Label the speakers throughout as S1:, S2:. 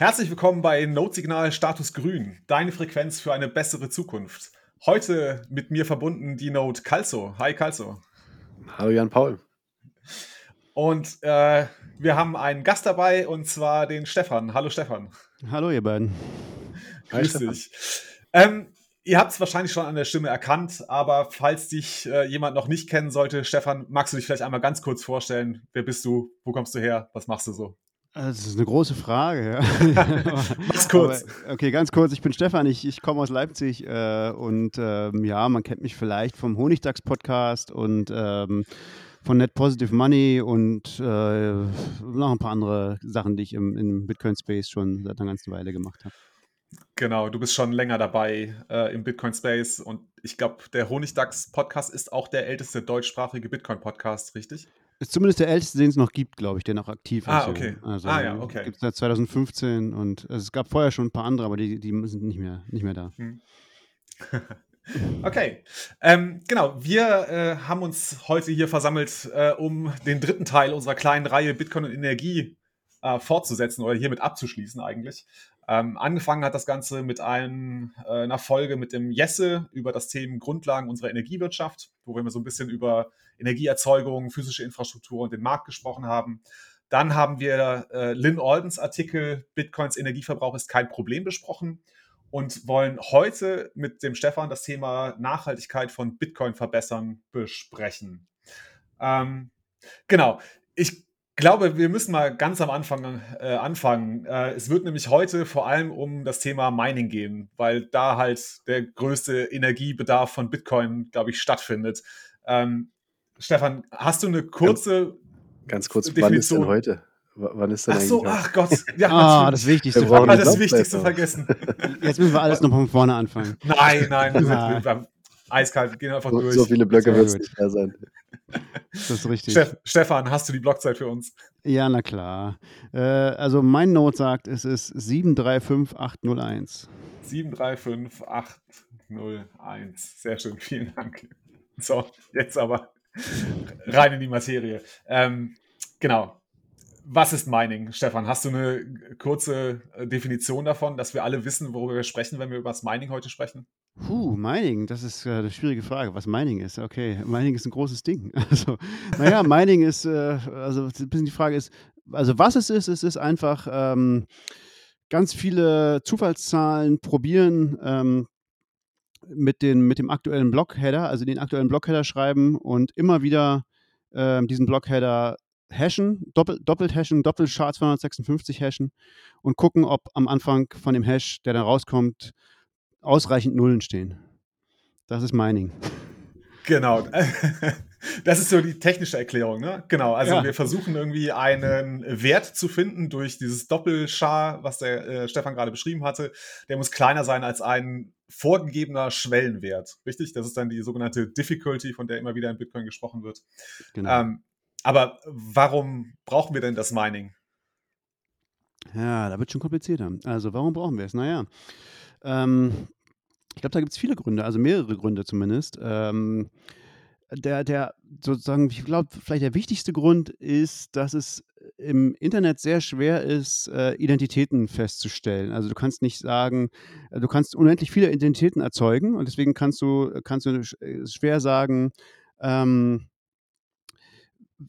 S1: Herzlich willkommen bei Notsignal Status Grün, deine Frequenz für eine bessere Zukunft. Heute mit mir verbunden die Note Calzo. Hi Calzo.
S2: Hallo Jan Paul.
S1: Und äh, wir haben einen Gast dabei und zwar den Stefan. Hallo Stefan.
S3: Hallo ihr beiden.
S1: Grüß dich. Ähm, ihr habt es wahrscheinlich schon an der Stimme erkannt, aber falls dich äh, jemand noch nicht kennen sollte, Stefan, magst du dich vielleicht einmal ganz kurz vorstellen? Wer bist du? Wo kommst du her? Was machst du so?
S3: Das ist eine große Frage. Ja.
S1: Mach's kurz.
S3: Aber, okay, ganz kurz. Ich bin Stefan, ich, ich komme aus Leipzig äh, und ähm, ja, man kennt mich vielleicht vom Honigdachs-Podcast und ähm, von Net Positive Money und äh, noch ein paar andere Sachen, die ich im, im Bitcoin-Space schon seit einer ganzen Weile gemacht habe.
S1: Genau, du bist schon länger dabei äh, im Bitcoin-Space und ich glaube, der Honigdachs-Podcast ist auch der älteste deutschsprachige Bitcoin-Podcast, richtig?
S3: Ist zumindest der älteste, den es noch gibt, glaube ich, der noch aktiv
S1: ah,
S3: ist.
S1: Ah, okay.
S3: Also,
S1: ah, ja, okay.
S3: Gibt es seit 2015 und also es gab vorher schon ein paar andere, aber die, die sind nicht mehr, nicht mehr da. Hm.
S1: okay. Ähm, genau, wir äh, haben uns heute hier versammelt, äh, um den dritten Teil unserer kleinen Reihe Bitcoin und Energie äh, fortzusetzen oder hiermit abzuschließen eigentlich. Ähm, angefangen hat das Ganze mit einem, äh, einer Folge mit dem Jesse über das Thema Grundlagen unserer Energiewirtschaft, wo wir so ein bisschen über Energieerzeugung, physische Infrastruktur und den Markt gesprochen haben. Dann haben wir äh, Lynn Aldens Artikel Bitcoins Energieverbrauch ist kein Problem besprochen und wollen heute mit dem Stefan das Thema Nachhaltigkeit von Bitcoin verbessern besprechen. Ähm, genau. Ich glaube, wir müssen mal ganz am Anfang äh, anfangen. Äh, es wird nämlich heute vor allem um das Thema Mining gehen, weil da halt der größte Energiebedarf von Bitcoin, glaube ich, stattfindet. Ähm, Stefan, hast du eine kurze.
S2: Ganz kurz, Definition? wann ist denn heute? W wann ist denn
S1: Ach so, ach Gott.
S3: Ja, ah, das Wichtigste.
S1: Wir haben das Wichtigste vergessen.
S3: Jetzt müssen wir alles noch von vorne anfangen.
S1: Nein, nein, wir sind, wir eiskalt, wir gehen einfach
S2: so,
S1: durch.
S2: So viele Blöcke wird es nicht mehr sein.
S3: Das ist richtig.
S1: Steff, Stefan, hast du die Blockzeit für uns?
S3: Ja, na klar. Äh, also mein Note sagt, es ist 735801.
S1: 735801. Sehr schön, vielen Dank. So, jetzt aber rein in die Materie. Ähm, genau. Was ist Mining, Stefan? Hast du eine kurze äh, Definition davon, dass wir alle wissen, worüber wir sprechen, wenn wir über das Mining heute sprechen?
S3: Puh, Mining, das ist äh, eine schwierige Frage, was Mining ist. Okay, Mining ist ein großes Ding. Also, naja, Mining ist, äh, also ein bisschen die Frage ist, also was es ist, es ist einfach ähm, ganz viele Zufallszahlen probieren ähm, mit, den, mit dem aktuellen Blockheader, also den aktuellen Blockheader schreiben und immer wieder ähm, diesen Blockheader hashen, doppelt, doppelt hashen, doppelt SHA-256 hashen und gucken, ob am Anfang von dem Hash, der dann rauskommt, ausreichend Nullen stehen. Das ist Mining.
S1: Genau. Das ist so die technische Erklärung, ne? Genau. Also ja. wir versuchen irgendwie einen Wert zu finden durch dieses Doppelschar, was der äh, Stefan gerade beschrieben hatte. Der muss kleiner sein als ein vorgegebener Schwellenwert. Richtig? Das ist dann die sogenannte Difficulty, von der immer wieder in Bitcoin gesprochen wird. Genau. Ähm, aber warum brauchen wir denn das Mining?
S3: Ja, da wird schon komplizierter. Also warum brauchen wir es? Naja, ähm, ich glaube, da gibt es viele Gründe, also mehrere Gründe zumindest. Ähm, der, der sozusagen, ich glaube, vielleicht der wichtigste Grund ist, dass es im Internet sehr schwer ist, äh, Identitäten festzustellen. Also du kannst nicht sagen, du kannst unendlich viele Identitäten erzeugen und deswegen kannst du, kannst du äh, schwer sagen, ähm,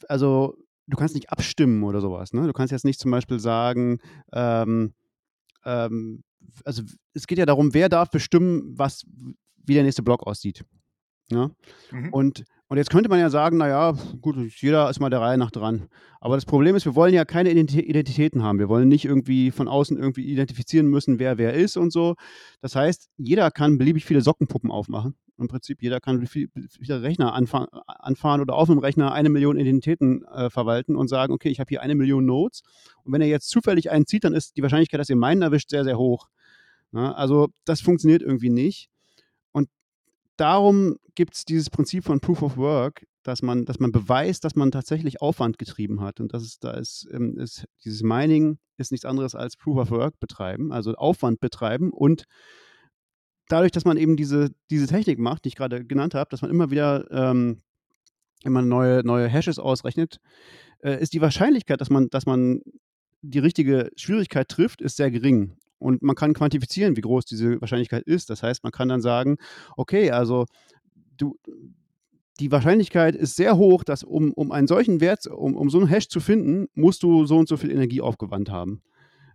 S3: also du kannst nicht abstimmen oder sowas. Ne? Du kannst jetzt nicht zum Beispiel sagen, ähm, ähm, also es geht ja darum, wer darf bestimmen, was, wie der nächste Block aussieht. Ne? Mhm. Und, und jetzt könnte man ja sagen, naja, gut, jeder ist mal der Reihe nach dran. Aber das Problem ist, wir wollen ja keine Identitäten haben. Wir wollen nicht irgendwie von außen irgendwie identifizieren müssen, wer wer ist und so. Das heißt, jeder kann beliebig viele Sockenpuppen aufmachen. Im Prinzip, jeder kann viele Rechner anfahren, oder auf einem Rechner eine Million Identitäten äh, verwalten und sagen, okay, ich habe hier eine Million Nodes. Und wenn er jetzt zufällig einen zieht, dann ist die Wahrscheinlichkeit, dass ihr meinen erwischt, sehr, sehr hoch. Ja, also das funktioniert irgendwie nicht. Darum gibt es dieses Prinzip von Proof of Work, dass man, dass man beweist, dass man tatsächlich Aufwand getrieben hat. Und das ist, da ist, ähm, ist dieses Mining ist nichts anderes als Proof of Work betreiben, also Aufwand betreiben und dadurch, dass man eben diese, diese Technik macht, die ich gerade genannt habe, dass man immer wieder ähm, immer neue, neue Hashes ausrechnet, äh, ist die Wahrscheinlichkeit, dass man, dass man die richtige Schwierigkeit trifft, ist sehr gering. Und man kann quantifizieren, wie groß diese Wahrscheinlichkeit ist. Das heißt, man kann dann sagen, okay, also du, die Wahrscheinlichkeit ist sehr hoch, dass um, um einen solchen Wert, um, um so einen Hash zu finden, musst du so und so viel Energie aufgewandt haben.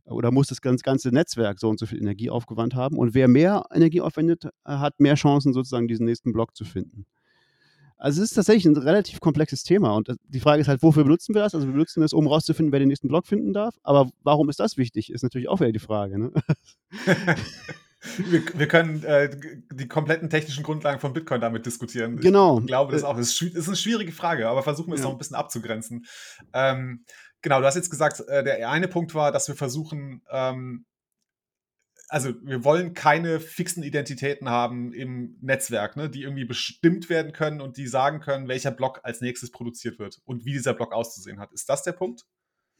S3: Oder muss das ganze Netzwerk so und so viel Energie aufgewandt haben. Und wer mehr Energie aufwendet, hat mehr Chancen, sozusagen diesen nächsten Block zu finden. Also es ist tatsächlich ein relativ komplexes Thema und äh, die Frage ist halt, wofür benutzen wir das? Also wir benutzen das, um rauszufinden, wer den nächsten Block finden darf. Aber warum ist das wichtig? Ist natürlich auch wieder die Frage. Ne?
S1: wir, wir, können äh, die kompletten technischen Grundlagen von Bitcoin damit diskutieren.
S3: Genau.
S1: Ich glaube das äh, auch. Das ist, eine schwierige Frage, aber versuchen wir es ja. noch ein bisschen abzugrenzen. Ähm, genau, du hast jetzt gesagt, äh, der eine Punkt war, dass wir versuchen, ähm, also wir wollen keine fixen Identitäten haben im Netzwerk, ne, die irgendwie bestimmt werden können und die sagen können, welcher Block als nächstes produziert wird und wie dieser Block auszusehen hat. Ist das der Punkt?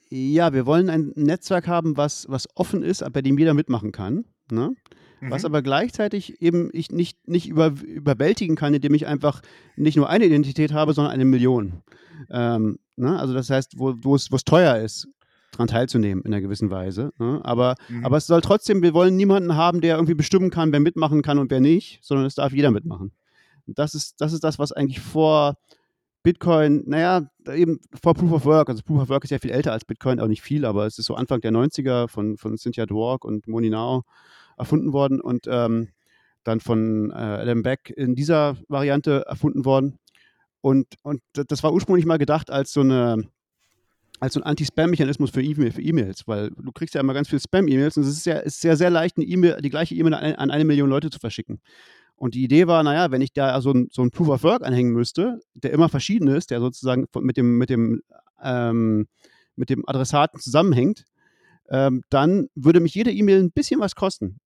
S3: Ja, wir wollen ein Netzwerk haben, was, was offen ist, bei dem jeder mitmachen kann. Ne? Mhm. Was aber gleichzeitig eben ich nicht, nicht über, überwältigen kann, indem ich einfach nicht nur eine Identität habe, sondern eine Million. Ähm, ne? Also das heißt, wo es teuer ist, daran teilzunehmen in einer gewissen Weise. Ne? Aber, mhm. aber es soll trotzdem, wir wollen niemanden haben, der irgendwie bestimmen kann, wer mitmachen kann und wer nicht, sondern es darf jeder mitmachen. Und das ist, das ist das, was eigentlich vor Bitcoin, naja, eben vor Proof of Work, also Proof of Work ist ja viel älter als Bitcoin, auch nicht viel, aber es ist so Anfang der 90er von, von Cynthia Dwork und Moni Nao erfunden worden und ähm, dann von äh, Adam Beck in dieser Variante erfunden worden. Und, und das war ursprünglich mal gedacht als so eine als so ein Anti-Spam-Mechanismus für E-Mails, weil du kriegst ja immer ganz viele Spam-E-Mails und es ist ja ist sehr, sehr leicht, eine e die gleiche E-Mail an, an, eine Million Leute zu verschicken. Und die Idee war, naja, wenn ich da so ein, so ein Proof of Work anhängen müsste, der immer verschieden ist, der sozusagen mit dem, mit dem, ähm, mit dem Adressaten zusammenhängt, ähm, dann würde mich jede E-Mail ein bisschen was kosten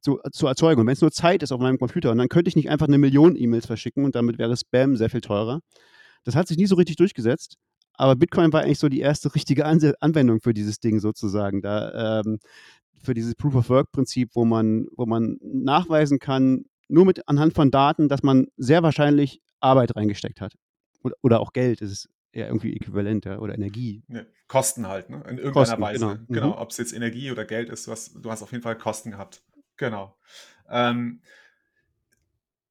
S3: zu, zu erzeugen. Und wenn es nur Zeit ist auf meinem Computer, und dann könnte ich nicht einfach eine Million E-Mails verschicken und damit wäre Spam sehr viel teurer. Das hat sich nie so richtig durchgesetzt. Aber Bitcoin war eigentlich so die erste richtige Anwendung für dieses Ding sozusagen. Da, ähm, für dieses Proof of Work-Prinzip, wo man, wo man nachweisen kann, nur mit anhand von Daten, dass man sehr wahrscheinlich Arbeit reingesteckt hat. Oder, oder auch Geld, das ist ja irgendwie äquivalent, ja, oder Energie.
S1: Ja, Kosten halt, ne? In irgendeiner Kosten, Weise. Genau, genau. Mhm. ob es jetzt Energie oder Geld ist, du hast, du hast auf jeden Fall Kosten gehabt. Genau. Ähm,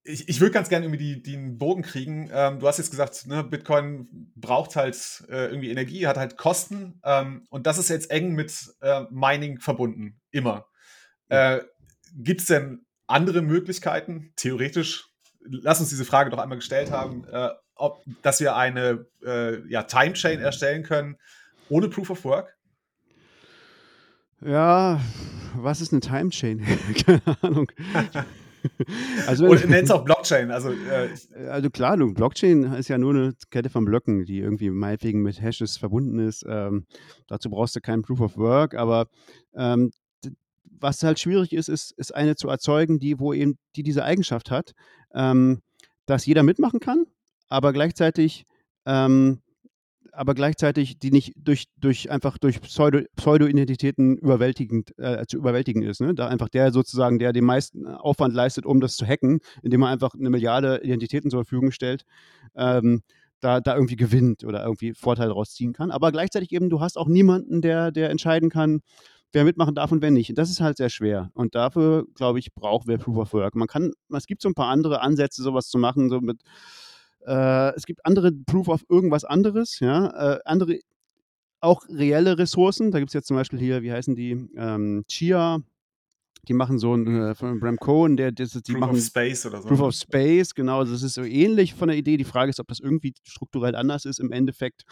S1: ich, ich würde ganz gerne irgendwie die, den Bogen kriegen. Ähm, du hast jetzt gesagt, ne, Bitcoin braucht halt äh, irgendwie Energie, hat halt Kosten ähm, und das ist jetzt eng mit äh, Mining verbunden, immer. Äh, Gibt es denn andere Möglichkeiten, theoretisch, lass uns diese Frage doch einmal gestellt haben, äh, ob, dass wir eine äh, ja, Time Chain erstellen können ohne Proof of Work?
S3: Ja, was ist eine Time Chain? Keine Ahnung.
S1: also, Oder nennt es auch Blockchain. Also,
S3: äh, also klar, du, Blockchain ist ja nur eine Kette von Blöcken, die irgendwie meinetwegen mit Hashes verbunden ist. Ähm, dazu brauchst du keinen Proof of Work, aber ähm, was halt schwierig ist, ist, ist eine zu erzeugen, die, wo eben, die diese Eigenschaft hat, ähm, dass jeder mitmachen kann, aber gleichzeitig ähm, aber gleichzeitig die nicht durch, durch einfach durch Pseudo, Pseudo-Identitäten überwältigend äh, zu überwältigen ist. Ne? Da einfach der sozusagen, der den meisten Aufwand leistet, um das zu hacken, indem er einfach eine Milliarde Identitäten zur Verfügung stellt, ähm, da, da irgendwie gewinnt oder irgendwie Vorteil daraus ziehen kann. Aber gleichzeitig eben, du hast auch niemanden, der, der entscheiden kann, wer mitmachen darf und wer nicht. Das ist halt sehr schwer. Und dafür, glaube ich, brauchen wir Proof of Work. Man kann, es gibt so ein paar andere Ansätze, sowas zu machen, so mit äh, es gibt andere Proof of irgendwas anderes, ja, äh, andere auch reelle Ressourcen. Da gibt es jetzt zum Beispiel hier, wie heißen die? Ähm, Chia, die machen so ein äh, von Bram Cohen, der das, die
S1: Proof
S3: machen
S1: of Space oder so.
S3: Proof ne? of Space, genau. Das ist so ähnlich von der Idee. Die Frage ist, ob das irgendwie strukturell anders ist. Im Endeffekt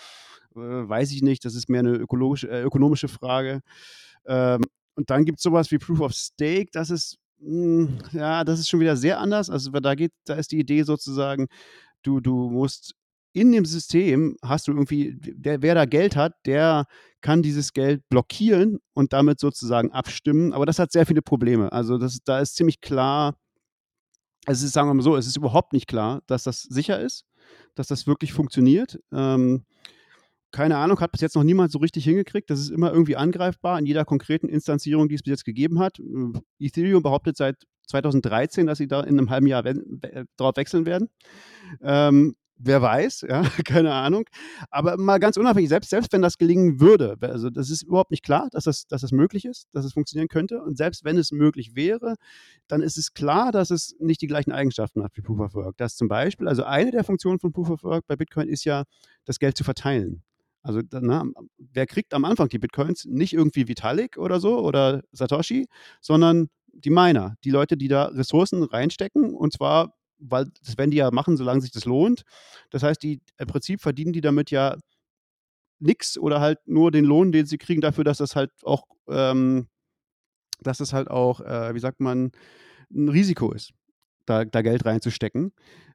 S3: äh, weiß ich nicht. Das ist mehr eine ökologische, äh, ökonomische Frage. Ähm, und dann gibt es sowas wie Proof of Stake. Das ist mh, hm, ja, das ist schon wieder sehr anders. Also da geht, da ist die Idee sozusagen, du, du musst in dem System hast du irgendwie, der, wer da Geld hat, der kann dieses Geld blockieren und damit sozusagen abstimmen. Aber das hat sehr viele Probleme. Also das, da ist ziemlich klar, es ist, sagen wir mal so, es ist überhaupt nicht klar, dass das sicher ist, dass das wirklich funktioniert. Ähm, keine Ahnung, hat bis jetzt noch niemand so richtig hingekriegt. Das ist immer irgendwie angreifbar in jeder konkreten Instanzierung, die es bis jetzt gegeben hat. Ethereum behauptet seit 2013, dass sie da in einem halben Jahr we darauf wechseln werden. Ähm, wer weiß, ja, keine Ahnung. Aber mal ganz unabhängig, selbst, selbst wenn das gelingen würde, also das ist überhaupt nicht klar, dass das, dass das möglich ist, dass es funktionieren könnte. Und selbst wenn es möglich wäre, dann ist es klar, dass es nicht die gleichen Eigenschaften hat wie Proof of Work. Das zum Beispiel, also eine der Funktionen von Proof of Work bei Bitcoin ist ja, das Geld zu verteilen. Also na, wer kriegt am Anfang die Bitcoins? Nicht irgendwie Vitalik oder so oder Satoshi, sondern die Miner, die Leute, die da Ressourcen reinstecken und zwar weil das werden die ja machen, solange sich das lohnt. Das heißt, die, im Prinzip verdienen die damit ja nichts oder halt nur den Lohn, den sie kriegen dafür, dass das halt auch, ähm, dass das halt auch, äh, wie sagt man, ein Risiko ist, da, da Geld reinzustecken.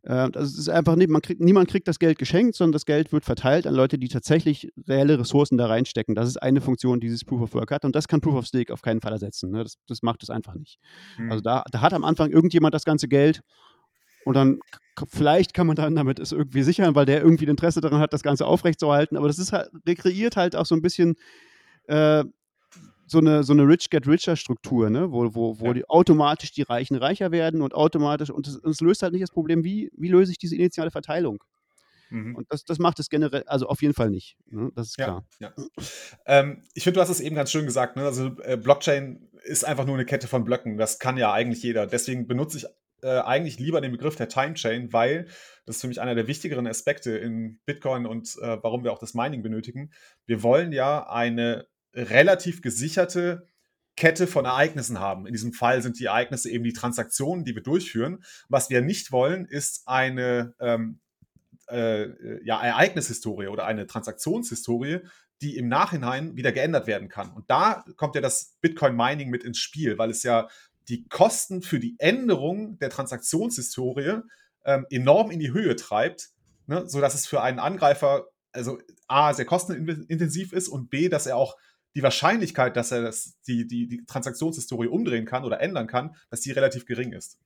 S3: Das ist einfach nicht, man kriegt, niemand kriegt das Geld geschenkt, sondern das Geld wird verteilt an Leute, die tatsächlich reelle Ressourcen da reinstecken. Das ist eine Funktion, die dieses Proof of Work hat und das kann Proof of Stake auf keinen Fall ersetzen. Ne? Das, das macht es einfach nicht. Mhm. Also da, da hat am Anfang irgendjemand das ganze Geld und dann vielleicht kann man dann damit es irgendwie sichern, weil der irgendwie ein Interesse daran hat, das Ganze aufrechtzuerhalten. Aber das ist halt, rekreiert halt auch so ein bisschen äh, so eine, so eine Rich Get Richer Struktur, ne? wo, wo, wo ja. die automatisch die Reichen reicher werden und automatisch, und es löst halt nicht das Problem, wie, wie löse ich diese initiale Verteilung? Mhm. Und das, das macht es generell, also auf jeden Fall nicht. Ne? Das ist klar.
S1: Ja, ja. Ähm, ich finde, du hast es eben ganz schön gesagt. Ne? Also äh, Blockchain ist einfach nur eine Kette von Blöcken. Das kann ja eigentlich jeder. Deswegen benutze ich äh, eigentlich lieber den Begriff der Time Chain, weil das ist für mich einer der wichtigeren Aspekte in Bitcoin und äh, warum wir auch das Mining benötigen. Wir wollen ja eine relativ gesicherte Kette von Ereignissen haben. In diesem Fall sind die Ereignisse eben die Transaktionen, die wir durchführen. Was wir nicht wollen, ist eine ähm, äh, ja, Ereignishistorie oder eine Transaktionshistorie, die im Nachhinein wieder geändert werden kann. Und da kommt ja das Bitcoin Mining mit ins Spiel, weil es ja die Kosten für die Änderung der Transaktionshistorie ähm, enorm in die Höhe treibt, ne, sodass es für einen Angreifer also A, sehr kostenintensiv ist und B, dass er auch die Wahrscheinlichkeit, dass er das, die, die, die Transaktionshistorie umdrehen kann oder ändern kann, dass die relativ gering ist.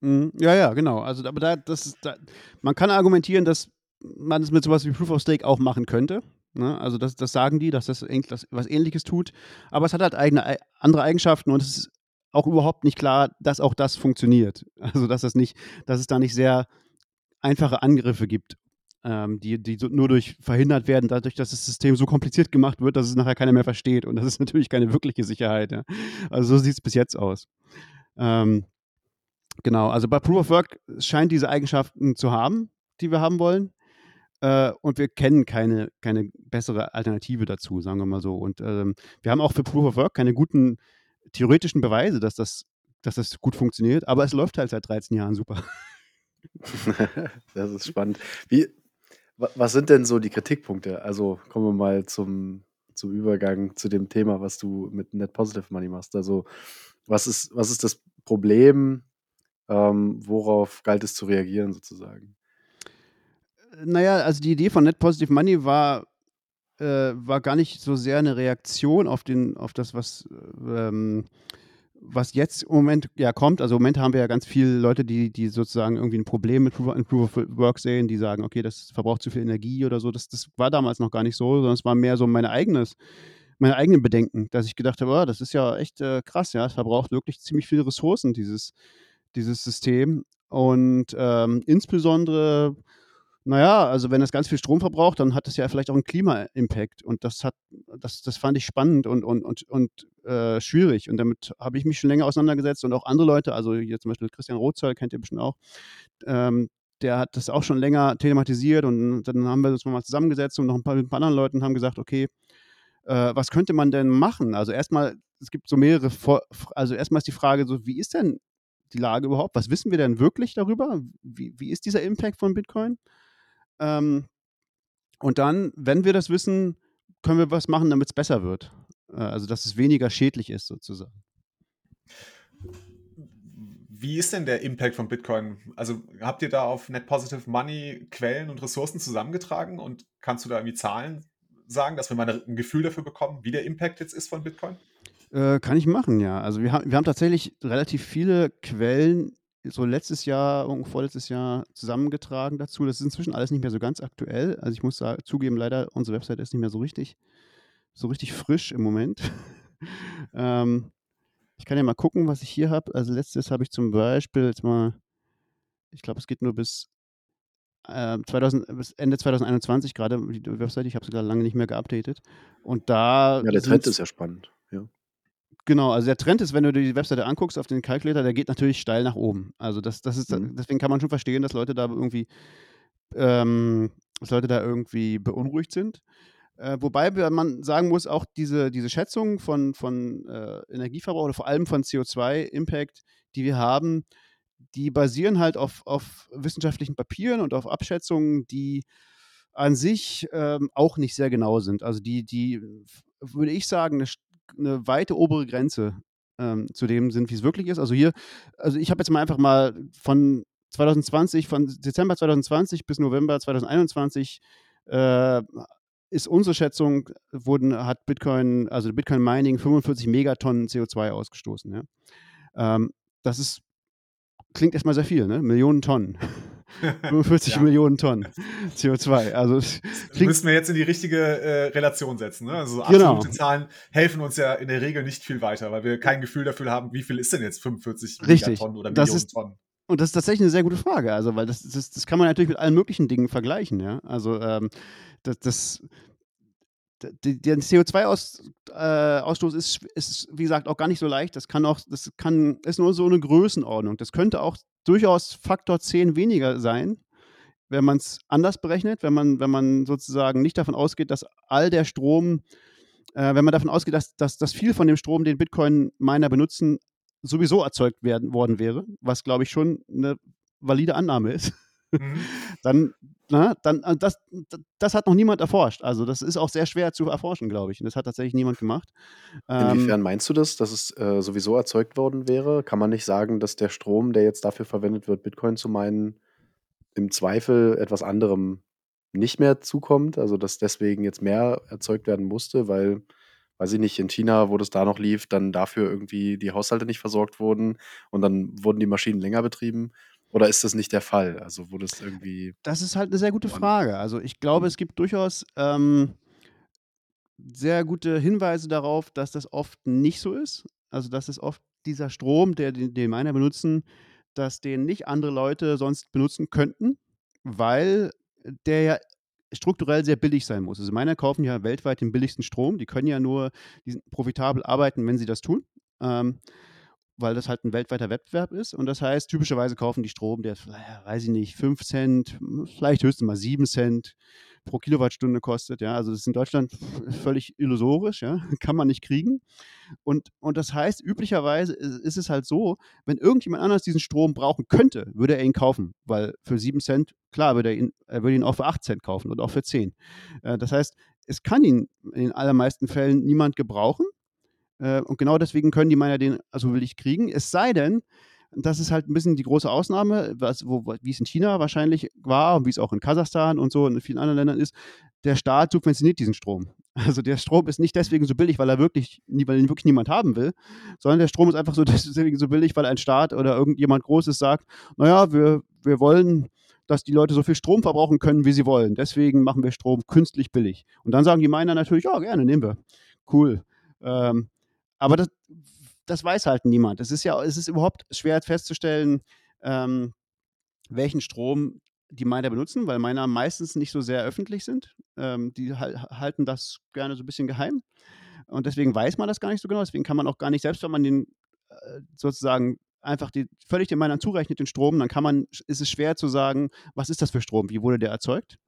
S3: Mhm. Ja, ja, genau. Also, aber da, das ist, da, man kann argumentieren, dass man es mit sowas wie Proof of Stake auch machen könnte. Ne? Also, das, das sagen die, dass das, das was Ähnliches tut. Aber es hat halt eigene, andere Eigenschaften und es ist auch überhaupt nicht klar, dass auch das funktioniert. Also dass es nicht, dass es da nicht sehr einfache Angriffe gibt, ähm, die, die nur durch verhindert werden, dadurch, dass das System so kompliziert gemacht wird, dass es nachher keiner mehr versteht. Und das ist natürlich keine wirkliche Sicherheit. Ja. Also so sieht es bis jetzt aus. Ähm, genau, also bei Proof of Work scheint diese Eigenschaften zu haben, die wir haben wollen. Äh, und wir kennen keine, keine bessere Alternative dazu, sagen wir mal so. Und ähm, wir haben auch für Proof of Work keine guten theoretischen Beweise, dass das, dass das gut funktioniert, aber es läuft halt seit 13 Jahren super.
S2: das ist spannend. Wie, was sind denn so die Kritikpunkte? Also kommen wir mal zum, zum Übergang zu dem Thema, was du mit Net Positive Money machst. Also was ist, was ist das Problem? Ähm, worauf galt es zu reagieren sozusagen?
S3: Naja, also die Idee von Net Positive Money war äh, war gar nicht so sehr eine Reaktion auf, den, auf das, was, ähm, was jetzt im Moment ja kommt. Also im Moment haben wir ja ganz viele Leute, die, die sozusagen irgendwie ein Problem mit Proof, of Work sehen, die sagen, okay, das verbraucht zu viel Energie oder so. Das, das war damals noch gar nicht so, sondern es war mehr so mein eigenes meine eigenen Bedenken, dass ich gedacht habe, oh, das ist ja echt äh, krass, ja, es verbraucht wirklich ziemlich viele Ressourcen, dieses, dieses System. Und ähm, insbesondere naja, also wenn es ganz viel Strom verbraucht, dann hat es ja vielleicht auch einen Klima-Impact. Und das hat, das, das fand ich spannend und, und, und, und äh, schwierig. Und damit habe ich mich schon länger auseinandergesetzt und auch andere Leute, also hier zum Beispiel Christian Rothzoll, kennt ihr bestimmt auch, ähm, der hat das auch schon länger thematisiert und dann haben wir uns mal zusammengesetzt und noch ein paar, ein paar anderen Leuten haben gesagt, okay, äh, was könnte man denn machen? Also erstmal, es gibt so mehrere, also erstmal ist die Frage so, wie ist denn die Lage überhaupt? Was wissen wir denn wirklich darüber? Wie, wie ist dieser Impact von Bitcoin? Ähm, und dann, wenn wir das wissen, können wir was machen, damit es besser wird. Äh, also, dass es weniger schädlich ist, sozusagen.
S1: Wie ist denn der Impact von Bitcoin? Also habt ihr da auf Net Positive Money Quellen und Ressourcen zusammengetragen und kannst du da irgendwie Zahlen sagen, dass wir mal ein Gefühl dafür bekommen, wie der Impact jetzt ist von Bitcoin?
S3: Äh, kann ich machen, ja. Also wir, haben, wir haben tatsächlich relativ viele Quellen so letztes Jahr und vorletztes Jahr zusammengetragen dazu. Das ist inzwischen alles nicht mehr so ganz aktuell. Also ich muss sagen, zugeben, leider, unsere Website ist nicht mehr so richtig, so richtig frisch im Moment. ähm, ich kann ja mal gucken, was ich hier habe. Also letztes habe ich zum Beispiel jetzt mal, ich glaube, es geht nur bis äh, 2000, bis Ende 2021 gerade, die Webseite, ich habe sie gerade lange nicht mehr geupdatet. Und da.
S2: Ja, der Trend ist ja spannend.
S3: Genau, also der Trend ist, wenn du dir die Webseite anguckst auf den Calculator, der geht natürlich steil nach oben. Also das, das ist,
S2: Mhm.
S3: deswegen kann man schon verstehen, dass Leute da irgendwie, ähm, dass Leute da irgendwie beunruhigt sind. Äh, wobei man sagen muss, auch diese, diese Schätzung von, von äh, Energieverbrauch oder vor allem von CO2-Impact, die wir haben, die basieren halt auf, auf wissenschaftlichen Papieren und auf Abschätzungen, die an sich ähm, auch nicht sehr genau sind. Also die, die, würde ich sagen, eine, eine weite obere Grenze ähm, zu dem sind, wie es wirklich ist. Also hier, also ich habe jetzt mal einfach mal von 2020, von Dezember 2020 bis November 2021 äh, ist unsere Schätzung, wurden, hat Bitcoin, also Bitcoin Mining 45 Megatonnen CO2 ausgestoßen. Ja? Ähm, das ist, klingt erstmal sehr viel, ne? Millionen Tonnen. 45
S1: Ja.
S3: Millionen Tonnen CO2. Also
S1: müssen wir jetzt in die richtige äh, Relation setzen. Ne? Also so
S3: Genau.
S1: absolute Zahlen helfen uns ja in der Regel nicht viel weiter, weil wir kein Gefühl dafür haben, wie viel ist denn jetzt 45
S3: Richtig.
S1: Megatonnen oder Millionen
S3: ist-
S1: Tonnen.
S3: Und das ist tatsächlich eine sehr gute Frage. Also, weil das, das, das kann man natürlich mit allen möglichen Dingen vergleichen, ja. Also, ähm, das, das d- der CO2-Ausstoß ist, ist, wie gesagt, auch gar nicht so leicht. Das kann auch, das kann, ist nur so eine Größenordnung. Das könnte auch durchaus Faktor 10 weniger sein, wenn man es anders berechnet, wenn man, wenn man sozusagen nicht davon ausgeht, dass all der Strom, äh, wenn man davon ausgeht, dass, dass, dass viel von dem Strom, den Bitcoin-Miner benutzen, sowieso erzeugt werden, worden wäre, was glaube ich schon eine valide Annahme ist,
S1: Mhm.
S3: dann, na, dann äh, das, das hat noch niemand erforscht. Also das ist auch sehr schwer zu erforschen, glaube ich. Und das hat tatsächlich niemand gemacht. Ähm,
S2: Inwiefern meinst du das, dass es äh, sowieso erzeugt worden wäre? Kann man nicht sagen, dass der Strom, der jetzt dafür verwendet wird, Bitcoin zu meinen, im Zweifel etwas anderem nicht mehr zukommt? Also dass deswegen jetzt mehr erzeugt werden musste, weil, weiß ich nicht, in China, wo das da noch lief, dann dafür irgendwie die Haushalte nicht versorgt wurden und dann wurden die Maschinen länger betrieben? Oder ist das nicht der Fall? Also wo das irgendwie.
S3: Das ist halt eine sehr gute Frage. Also ich glaube, es gibt durchaus ähm, sehr gute Hinweise darauf, dass das oft nicht so ist. Also dass es oft dieser Strom, der den, den Miner benutzen, dass den nicht andere Leute sonst benutzen könnten, weil der ja strukturell sehr billig sein muss. Also Miner kaufen ja weltweit den billigsten Strom. Die können ja nur profitabel arbeiten, wenn sie das tun. Ähm, weil das halt ein weltweiter Wettbewerb ist. Und das heißt, typischerweise kaufen die Strom, der, weiß ich nicht, 5 Cent, vielleicht höchstens mal 7 Cent pro Kilowattstunde kostet. Ja, also das ist in Deutschland völlig illusorisch, ja, kann man nicht kriegen. Und, und das heißt, üblicherweise ist, ist es halt so, wenn irgendjemand anders diesen Strom brauchen könnte, würde er ihn kaufen, weil für 7 Cent, klar, würde er ihn, er würde ihn auch für 8 Cent kaufen und auch für 10. Äh, das heißt, es kann ihn in den allermeisten Fällen niemand gebrauchen. Äh, und genau deswegen können die Miner den also willig kriegen. Es sei denn, das ist halt ein bisschen die große Ausnahme, was, wo, wie es in China wahrscheinlich war und wie es auch in Kasachstan und so und in vielen anderen Ländern ist. Der Staat subventioniert diesen Strom. Also der Strom ist nicht deswegen so billig, weil er wirklich, weil ihn wirklich niemand haben will, sondern der Strom ist einfach so deswegen so billig, weil ein Staat oder irgendjemand Großes sagt, naja, wir, wir wollen, dass die Leute so viel Strom verbrauchen können, wie sie wollen. Deswegen machen wir Strom künstlich billig. Und dann sagen die Miner natürlich, ja, gerne, nehmen wir. Cool. Ähm, aber das, das weiß halt niemand. Es ist ja, es ist überhaupt schwer festzustellen, ähm, welchen Strom die Miner benutzen, weil Miner meistens nicht so sehr öffentlich sind. Ähm, die hal- halten das gerne so ein bisschen geheim. Und deswegen weiß man das gar nicht so genau. Deswegen kann man auch gar nicht, selbst wenn man den äh, sozusagen einfach die, völlig den Minern zurechnet, den Strom, dann kann man, ist es schwer zu sagen, was ist das für Strom, wie wurde der erzeugt?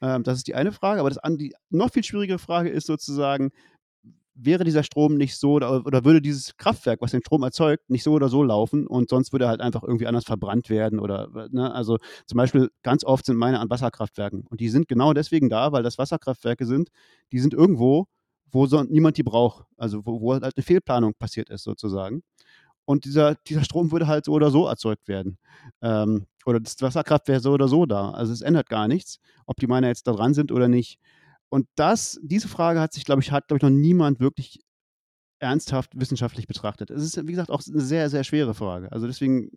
S3: Ähm, das ist die eine Frage. Aber das, die noch viel schwierigere Frage ist sozusagen, wäre dieser Strom nicht so oder, oder würde dieses Kraftwerk, was den Strom erzeugt, nicht so oder so laufen und sonst würde er halt einfach irgendwie anders verbrannt werden oder, ne, also zum Beispiel ganz oft sind meine an Wasserkraftwerken und die sind genau deswegen da, weil das Wasserkraftwerke sind, die sind irgendwo, wo so niemand die braucht, also wo, wo halt eine Fehlplanung passiert ist sozusagen. Und dieser, dieser Strom würde halt so oder so erzeugt werden. Ähm, oder das Wasserkraft wäre so oder so da. Also es ändert gar nichts, ob die Miner jetzt da dran sind oder nicht. Und das, diese Frage hat sich, glaube ich, hat, glaube ich, noch niemand wirklich ernsthaft wissenschaftlich betrachtet. Es ist, wie gesagt, auch eine sehr, sehr schwere Frage. Also deswegen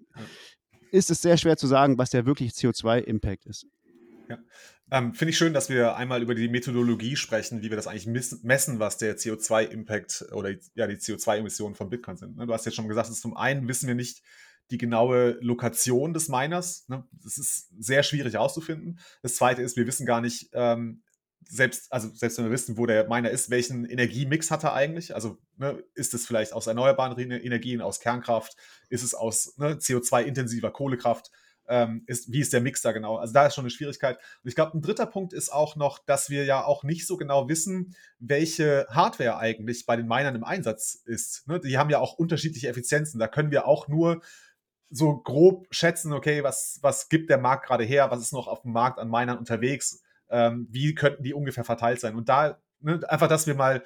S3: ist es sehr schwer zu sagen, was der wirkliche CO2-Impact ist.
S1: Ähm, Finde ich schön, dass wir einmal über die Methodologie sprechen, wie wir das eigentlich messen, was der CO2-Impact oder die, ja, die CO2-Emissionen von Bitcoin sind. ne? Du hast jetzt schon gesagt, dass zum einen wissen wir nicht, die genaue Lokation des Miners. Ne? Das ist sehr schwierig herauszufinden. Das zweite ist, wir wissen gar nicht, ähm, selbst, also selbst wenn wir wissen, wo der Miner ist, welchen Energiemix hat er eigentlich? Also ne, ist es vielleicht aus erneuerbaren Energien, aus Kernkraft, ist es aus ne, CO2-intensiver Kohlekraft? Ähm, ist, wie ist der Mix da genau? Also da ist schon eine Schwierigkeit. Und ich glaube, ein dritter Punkt ist auch noch, dass wir ja auch nicht so genau wissen, welche Hardware eigentlich bei den Minern im Einsatz ist. Ne? Die haben ja auch unterschiedliche Effizienzen. Da können wir auch nur so grob schätzen, okay, was, was gibt der Markt gerade her, was ist noch auf dem Markt an Minern unterwegs ähm, wie könnten die ungefähr verteilt sein. Und da ne, einfach, dass wir mal,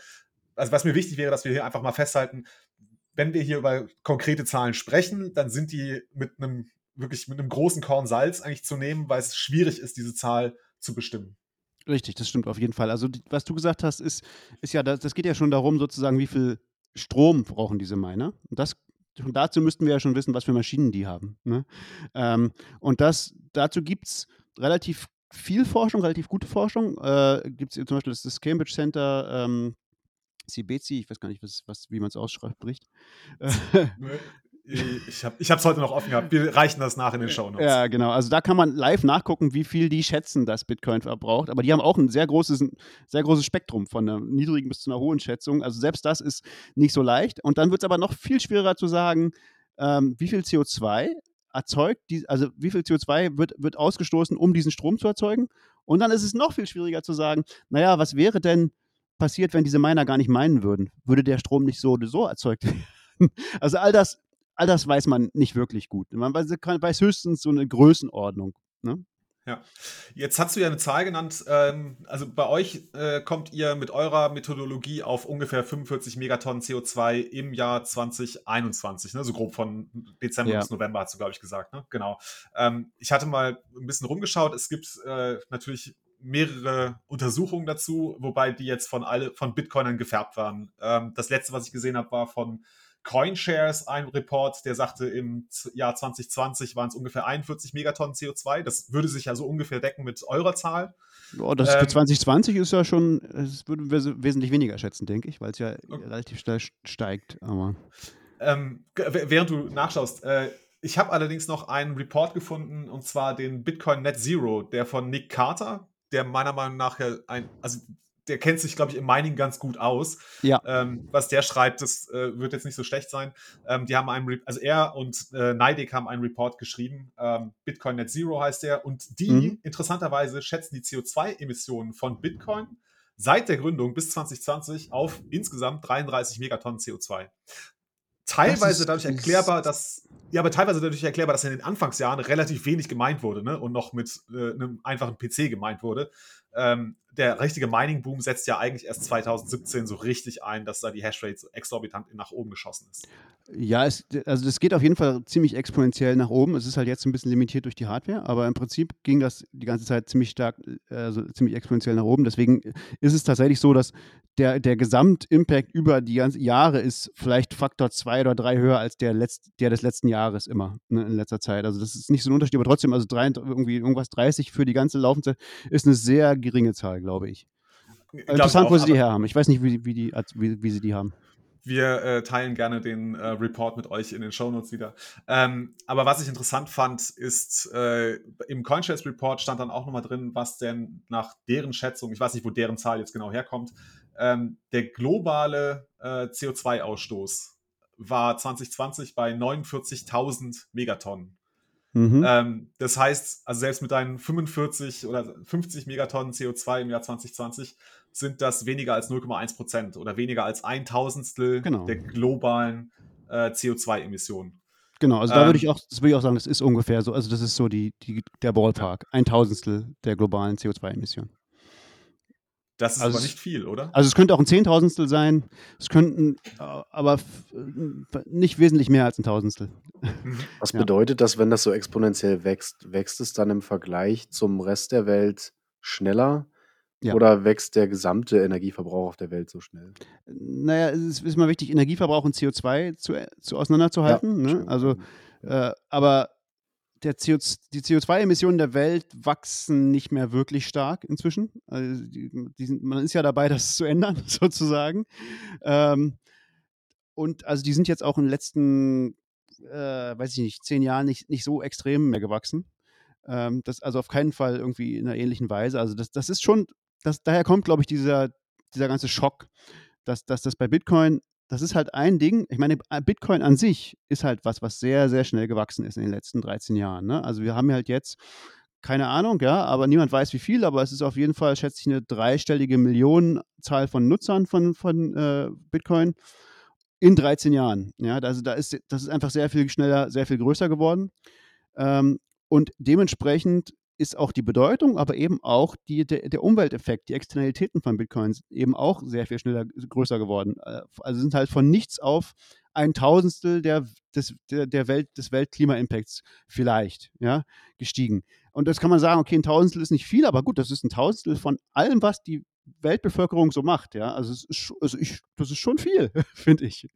S1: also was mir wichtig wäre, dass wir hier einfach mal festhalten, wenn wir hier über konkrete Zahlen sprechen, dann sind die mit einem wirklich mit einem großen Korn Salz eigentlich zu nehmen, weil es schwierig ist, diese Zahl zu bestimmen.
S3: Richtig, das stimmt auf jeden Fall. Also was du gesagt hast, ist, ist ja, das, das geht ja schon darum, sozusagen, wie viel Strom brauchen diese Miner. Und das und dazu müssten wir ja schon wissen, was für Maschinen die haben. Ne? Ähm, und das, dazu gibt es relativ viel Forschung, relativ gute Forschung. Äh, Gibt es zum Beispiel das, Cambridge Center ähm, CBC, ich weiß gar nicht, was, was, wie man es ausspricht.
S1: ich habe es heute noch offen gehabt. Wir reichen das nach in den Show Notes.
S3: Ja, genau. Also da kann man live nachgucken, wie viel die schätzen, dass Bitcoin verbraucht. Aber die haben auch ein sehr großes, sehr großes Spektrum von einer niedrigen bis zu einer hohen Schätzung. Also selbst das ist nicht so leicht. Und dann wird es aber noch viel schwieriger zu sagen, ähm, wie viel CO2 erzeugt, die, also wie viel CO2 wird, wird ausgestoßen, um diesen Strom zu erzeugen. Und dann ist es noch viel schwieriger zu sagen, naja, was wäre denn passiert, wenn diese Miner gar nicht meinen würden? Würde der Strom nicht so oder so erzeugt werden? Also all das, all das weiß man nicht wirklich gut. Man weiß, weiß höchstens so eine Größenordnung. Ne?
S1: Ja, jetzt hast du ja eine Zahl genannt. Ähm, also bei euch äh, kommt ihr mit eurer Methodologie auf ungefähr 45 Megatonnen CO2 im Jahr 2021, ne? so grob von Dezember ja. bis November hast du, glaube ich, gesagt. Ne? Genau. Ähm, ich hatte mal ein bisschen rumgeschaut. Es gibt äh, natürlich mehrere Untersuchungen dazu, wobei die jetzt von alle von Bitcoinern gefärbt waren. Ähm, das letzte, was ich gesehen habe, war von CoinShares ein Report, der sagte, im Jahr 2020 waren es ungefähr 41 Megatonnen CO2. Das würde sich ja so ungefähr decken mit eurer Zahl.
S3: Oh, das ähm, für 2020 ist ja schon, das würden wir wesentlich weniger schätzen, denke ich, weil es ja okay. relativ schnell steigt. Aber.
S1: Ähm, während du nachschaust, äh, ich habe allerdings noch einen Report gefunden, und zwar den Bitcoin Net Zero, der von Nick Carter, der meiner Meinung nach ja ein, also der kennt sich, glaube ich, im Mining ganz gut aus.
S3: Ja.
S1: Ähm, was der schreibt, das äh, wird jetzt nicht so schlecht sein. Ähm, die haben einen, Re also er und äh, Neidig haben einen Report geschrieben. Ähm, Bitcoin Net Zero heißt der. Und die, mhm. interessanterweise, schätzen die CO2-Emissionen von Bitcoin seit der Gründung bis 2020 auf insgesamt 33 Megatonnen CO2. Teilweise dadurch erklärbar, dass ja, aber teilweise dadurch erklärbar, dass in den Anfangsjahren relativ wenig gemeint wurde ne? und noch mit äh, einem einfachen PC gemeint wurde. Ähm, der richtige Mining-Boom setzt ja eigentlich erst 2017 so richtig ein, dass da die Hashrate so exorbitant nach oben geschossen ist.
S3: Ja, es, also das geht auf jeden Fall ziemlich exponentiell nach oben. Es ist halt jetzt ein bisschen limitiert durch die Hardware, aber im Prinzip ging das die ganze Zeit ziemlich stark, also ziemlich exponentiell nach oben. Deswegen ist es tatsächlich so, dass der, der Gesamtimpact über die ganzen Jahre ist vielleicht Faktor zwei oder drei höher als der, letzt, der des letzten Jahres immer ne, in letzter Zeit. Also das ist nicht so ein Unterschied, aber trotzdem, also drei, irgendwie irgendwas 30 für die ganze Laufzeit ist eine sehr geringe Zahl, glaube ich. Interessant, auch, wo sie die her haben. Ich weiß nicht, wie, wie, die, wie, wie sie die haben.
S1: Wir äh, teilen gerne den äh, Report mit euch in den Shownotes wieder. Ähm, aber was ich interessant fand, ist, äh, im CoinShares Report stand dann auch nochmal drin, was denn nach deren Schätzung, ich weiß nicht, wo deren Zahl jetzt genau herkommt, ähm, der globale äh, CO2-Ausstoß war 2020 bei 49.000 Megatonnen. Mhm. Ähm, das heißt, also selbst mit deinen 45 oder 50 Megatonnen CO2 im Jahr 2020 sind das weniger als 0,1 Prozent oder weniger als ein Tausendstel genau. der globalen äh, CO2-Emissionen.
S3: Genau, also da würde ich ähm. auch, das würde ich auch sagen, das ist ungefähr so, also das ist so die, die der Ballpark, ein Tausendstel der globalen CO2-Emissionen.
S1: Das ist also aber nicht viel, oder?
S3: Also es könnte auch ein Zehntausendstel sein, es könnten äh, aber nicht wesentlich mehr als ein Tausendstel.
S2: Mhm. Was ja. bedeutet das, wenn das so exponentiell wächst? Wächst es dann im Vergleich zum Rest der Welt schneller? Ja. Oder wächst der gesamte Energieverbrauch auf der Welt so schnell?
S3: Naja, es ist immer wichtig, Energieverbrauch und CO2 zu, zu auseinanderzuhalten. Ja, ne? Also, äh, aber der CO, die CO2-Emissionen der Welt wachsen nicht mehr wirklich stark inzwischen. Also die, die sind, man ist ja dabei, das zu ändern, sozusagen. Ähm, und also die sind jetzt auch in den letzten äh, weiß ich nicht, zehn Jahren nicht, nicht so extrem mehr gewachsen. Ähm, das also auf keinen Fall irgendwie in einer ähnlichen Weise. Also das, das ist schon, das, daher kommt, glaube ich, dieser, dieser ganze Schock, dass, dass das bei Bitcoin, das ist halt ein Ding. Ich meine, Bitcoin an sich ist halt was, was sehr, sehr schnell gewachsen ist in den letzten 13 Jahren. Ne? Also wir haben halt jetzt keine Ahnung, ja, aber niemand weiß wie viel, aber es ist auf jeden Fall, schätze ich, eine dreistellige Millionenzahl von Nutzern von, von äh, Bitcoin in 13 Jahren. Ja, also da ist, das ist einfach sehr viel schneller, sehr viel größer geworden. Ähm, und dementsprechend ist auch die Bedeutung, aber eben auch die, der, der, Umwelteffekt, die Externalitäten von Bitcoins eben auch sehr viel schneller größer geworden. Äh, also sind halt von nichts auf ein Tausendstel der, des, der, der Welt, des Weltklima-Impacts vielleicht ja, gestiegen. Und das kann man sagen, okay, ein Tausendstel ist nicht viel, aber gut, das ist ein Tausendstel von allem, was die Weltbevölkerung so macht. Ja? Also, ist, also ich, das ist schon viel, finde ich.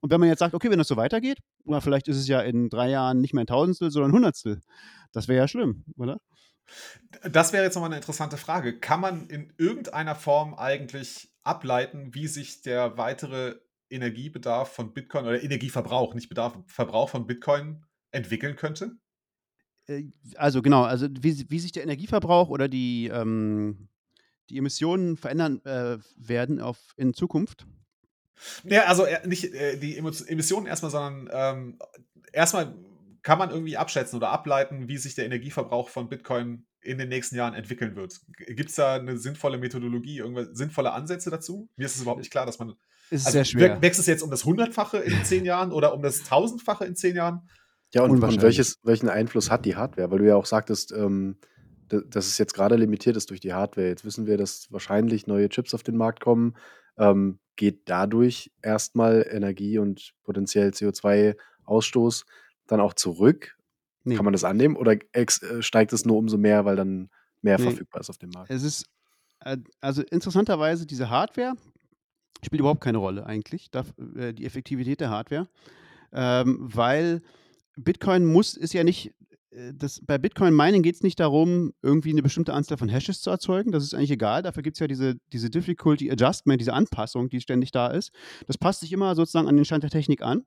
S3: Und wenn man jetzt sagt, okay, wenn das so weitergeht, oder vielleicht ist es ja in drei Jahren nicht mehr ein Tausendstel, sondern ein Hundertstel, das wäre ja schlimm, oder?
S1: Das wäre jetzt nochmal eine interessante Frage. Kann man in irgendeiner Form eigentlich ableiten, wie sich der weitere Energiebedarf von Bitcoin oder Energieverbrauch, nicht Bedarf, Verbrauch von Bitcoin entwickeln könnte?
S3: Äh, also genau, also wie, wie sich der Energieverbrauch oder die, ähm, die Emissionen verändern äh, werden auf, in Zukunft.
S1: Ja, also äh, nicht äh, die Emissionen erstmal, sondern ähm, erstmal kann man irgendwie abschätzen oder ableiten, wie sich der Energieverbrauch von Bitcoin in den nächsten Jahren entwickeln wird. Gibt es da eine sinnvolle Methodologie, irgendwelche sinnvolle Ansätze dazu? Mir ist es überhaupt nicht klar, dass man.
S3: Ist also, sehr schwer.
S1: Wächst es jetzt um das Hundertfache in zehn Jahren oder um das Tausendfache in zehn Jahren?
S2: Ja, und, und welches, welchen Einfluss hat die Hardware? Weil du ja auch sagtest, ähm, dass es jetzt gerade limitiert ist durch die Hardware. Jetzt wissen wir, dass wahrscheinlich neue Chips auf den Markt kommen. Ähm, geht dadurch erstmal Energie und potenziell CO2-Ausstoß dann auch zurück? Nee. Kann man das annehmen? Oder äh, steigt es nur umso mehr, weil dann mehr nee. verfügbar ist auf dem Markt?
S3: Es ist, äh, also interessanterweise, diese Hardware spielt überhaupt keine Rolle eigentlich, äh, die Effektivität der Hardware, ähm, weil Bitcoin muss, ist ja nicht, das, bei Bitcoin Mining geht es nicht darum, irgendwie eine bestimmte Anzahl von Hashes zu erzeugen. Das ist eigentlich egal. Dafür gibt es ja diese, diese Difficulty Adjustment, diese Anpassung, die ständig da ist. Das passt sich immer sozusagen an den Stand der Technik an,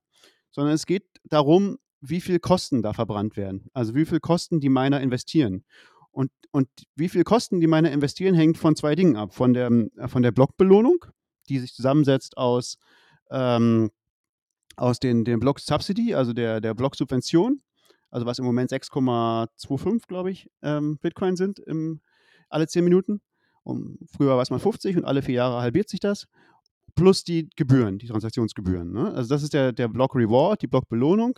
S3: sondern es geht darum, wie viel Kosten da verbrannt werden. Also wie viel Kosten die Miner investieren. Und, und wie viel Kosten die Miner investieren, hängt von zwei Dingen ab. Von der, äh, von der Blockbelohnung, die sich zusammensetzt aus ähm, aus den, den Block Subsidy, also der, der Block-Subvention, also was im Moment 6,25, glaube ich, ähm, Bitcoin sind im, alle 10 Minuten. Und früher war es mal 50 und alle vier Jahre halbiert sich das. Plus die Gebühren, die Transaktionsgebühren. Ne? Also das ist der, der Block Reward, die Block-Belohnung.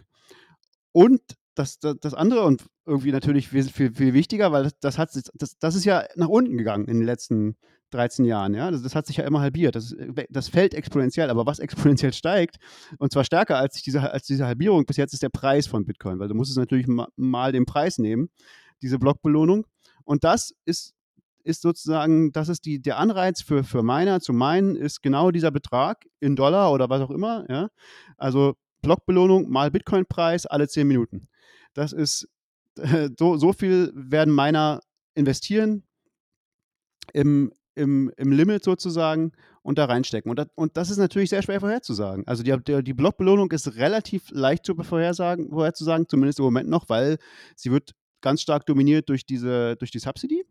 S3: Und das, das, das, andere und irgendwie natürlich viel, viel, wichtiger, weil das, das, hat, das, das ist ja nach unten gegangen in den letzten 13 Jahren. Ja? Das, das, hat sich ja immer halbiert. Das, das fällt exponentiell, aber was exponentiell steigt, und zwar stärker als diese, als diese Halbierung bis jetzt, ist der Preis von Bitcoin, weil du musst es natürlich mal, mal den Preis nehmen, diese Blockbelohnung. Und das ist, ist sozusagen, das ist die, der Anreiz für, für Miner zu meinen, ist genau dieser Betrag in Dollar oder was auch immer. Ja? Also Blockbelohnung mal Bitcoin-Preis alle 10 Minuten. Das ist so, so viel werden Miner investieren im, im, im Limit sozusagen und da reinstecken. Und das, und das ist natürlich sehr schwer vorherzusagen. Also die, die, die Blockbelohnung ist relativ leicht zu vorhersagen, vorherzusagen, zumindest im Moment noch, weil sie wird ganz stark dominiert durch diese, durch die Subsidy.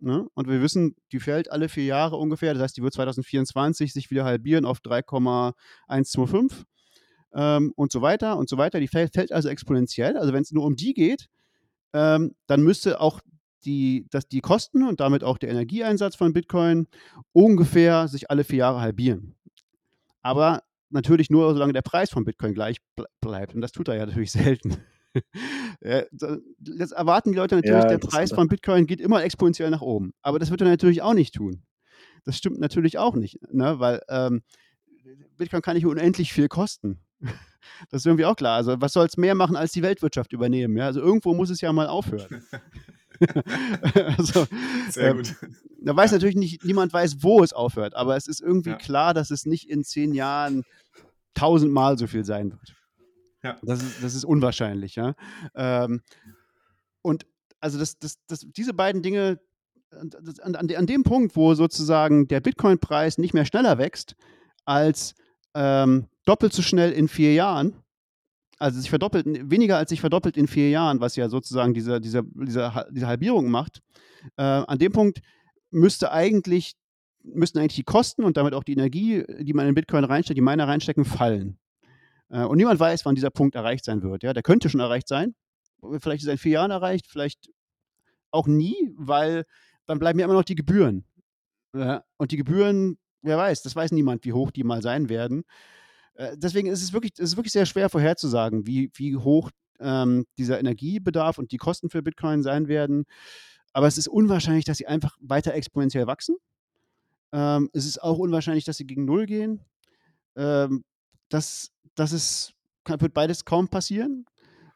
S3: Ne? Und wir wissen, die fällt alle vier Jahre ungefähr. Das heißt, die wird 2024 sich wieder halbieren auf 3,125 ähm, und so weiter und so weiter. Die fällt, fällt also exponentiell. Also wenn es nur um die geht, ähm, dann müsste auch die, dass die Kosten und damit auch der Energieeinsatz von Bitcoin ungefähr sich alle vier Jahre halbieren. Aber natürlich nur, solange der Preis von Bitcoin gleich bleibt. Und das tut er ja natürlich selten. Jetzt erwarten die Leute natürlich, ja, der Preis von Bitcoin geht immer exponentiell nach oben. Aber das wird er natürlich auch nicht tun. Das stimmt natürlich auch nicht, ne? weil ähm, Bitcoin kann nicht unendlich viel kosten. Das ist irgendwie auch klar. Also, was soll es mehr machen, als die Weltwirtschaft übernehmen? Ja? Also, irgendwo muss es ja mal aufhören. also, Sehr ähm, gut. da weiß ja. natürlich nicht, niemand weiß, wo es aufhört, aber es ist irgendwie ja. klar, dass es nicht in zehn Jahren tausendmal so viel sein wird. Ja. Das ist, das ist unwahrscheinlich, ja. Ähm, und also das, das, das, diese beiden Dinge, das, an, an, dem Punkt, wo sozusagen der Bitcoin-Preis nicht mehr schneller wächst als ähm, doppelt so schnell in vier Jahren, also sich verdoppelt, weniger als sich verdoppelt in vier Jahren, was ja sozusagen diese, diese, diese, diese Halbierung macht, äh, an dem Punkt müsste eigentlich, müssten eigentlich die Kosten und damit auch die Energie, die man in Bitcoin reinsteckt, die Miner reinstecken, fallen. Äh, und niemand weiß, wann dieser Punkt erreicht sein wird. Ja? Der könnte schon erreicht sein. Vielleicht ist er in vier Jahren erreicht, vielleicht auch nie, weil dann bleiben ja immer noch die Gebühren. Ja? Und die Gebühren, wer weiß, das weiß niemand, wie hoch die mal sein werden. Äh, deswegen ist es wirklich, ist wirklich sehr schwer vorherzusagen, wie, wie hoch ähm, dieser Energiebedarf und die Kosten für Bitcoin sein werden. Aber es ist unwahrscheinlich, dass sie einfach weiter exponentiell wachsen. Ähm, es ist auch unwahrscheinlich, dass sie gegen Null gehen. Ähm, das, das ist, wird beides kaum passieren.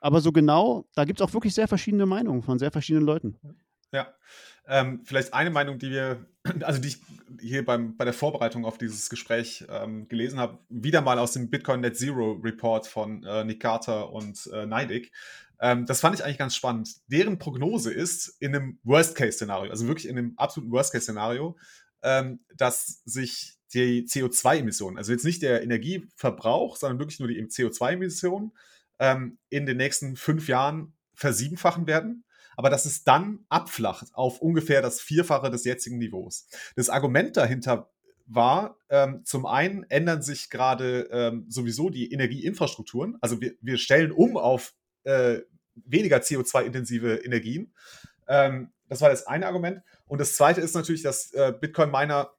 S3: Aber so genau, da gibt es auch wirklich sehr verschiedene Meinungen von sehr verschiedenen Leuten.
S1: Ja, ähm, vielleicht eine Meinung, die wir, also die ich hier beim, bei der Vorbereitung auf dieses Gespräch ähm, gelesen habe, wieder mal aus dem Bitcoin Net Zero Report von äh, Nick Carter und äh, Neidig. Ähm, das fand ich eigentlich ganz spannend. Deren Prognose ist in einem Worst-Case-Szenario, also wirklich in einem absoluten Worst-Case-Szenario, ähm, dass sich die CO2-Emissionen, also jetzt nicht der Energieverbrauch, sondern wirklich nur die CO2-Emissionen, ähm, in den nächsten fünf Jahren versiebenfachen werden aber dass es dann abflacht auf ungefähr das Vierfache des jetzigen Niveaus. Das Argument dahinter war, ähm, zum einen ändern sich gerade ähm, sowieso die Energieinfrastrukturen. Also wir, wir stellen um auf äh, weniger CO2-intensive Energien. Ähm, das war das eine Argument. Und das zweite ist natürlich, dass äh, Bitcoin-Miner,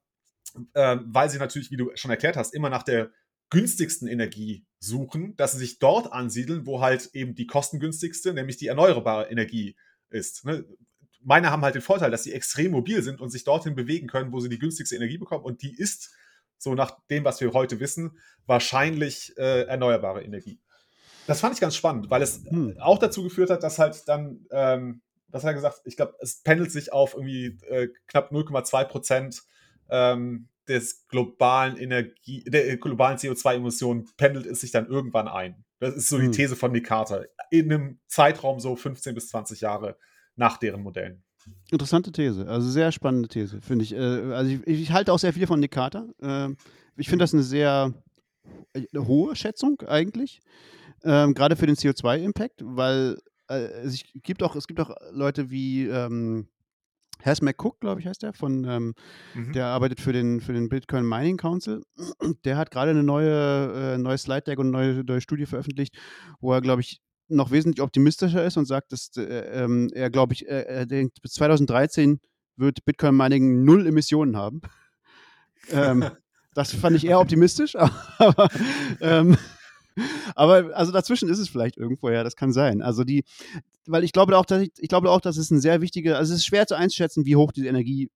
S1: äh, weil sie natürlich, wie du schon erklärt hast, immer nach der günstigsten Energie suchen, dass sie sich dort ansiedeln, wo halt eben die kostengünstigste, nämlich die erneuerbare Energie ist. Ne? Meine haben halt den Vorteil, dass sie extrem mobil sind und sich dorthin bewegen können, wo sie die günstigste Energie bekommen. Und die ist, so nach dem, was wir heute wissen, wahrscheinlich äh, erneuerbare Energie. Das fand ich ganz spannend, weil es hm. auch dazu geführt hat, dass halt dann, ähm, was hat er gesagt, ich glaube, es pendelt sich auf irgendwie äh, knapp 0,2 Prozent ähm, des globalen Energie, der globalen CO2-Emissionen pendelt es sich dann irgendwann ein. Das ist so die hm. These von Nick Carter. In einem Zeitraum so 15 bis 20 Jahre nach deren Modellen.
S3: Interessante These, also sehr spannende These, finde ich. Äh, also ich, ich, halte auch sehr viel von Nick Carter. Ähm, ich finde das eine sehr äh, hohe Schätzung eigentlich, ähm, gerade für den CO2-Impact, weil äh, es gibt auch es gibt auch Leute wie Hess McCook, glaube ich, heißt der, von, ähm, mhm. der arbeitet für den, für den Bitcoin Mining Council. Der hat gerade eine neue, äh, neue Slide Deck und eine neue, neue Studie veröffentlicht, wo er, glaube ich, noch wesentlich optimistischer ist und sagt, dass äh, ähm, er, glaube ich, äh, er denkt, bis 2013 wird Bitcoin Mining null Emissionen haben. ähm, das fand ich eher optimistisch, aber ähm, aber also dazwischen ist es vielleicht irgendwo, ja, das kann sein. Also die, weil ich glaube auch, dass ich, ich glaube auch, dass es ein sehr wichtiger, also es ist schwer zu einschätzen, wie hoch die Energie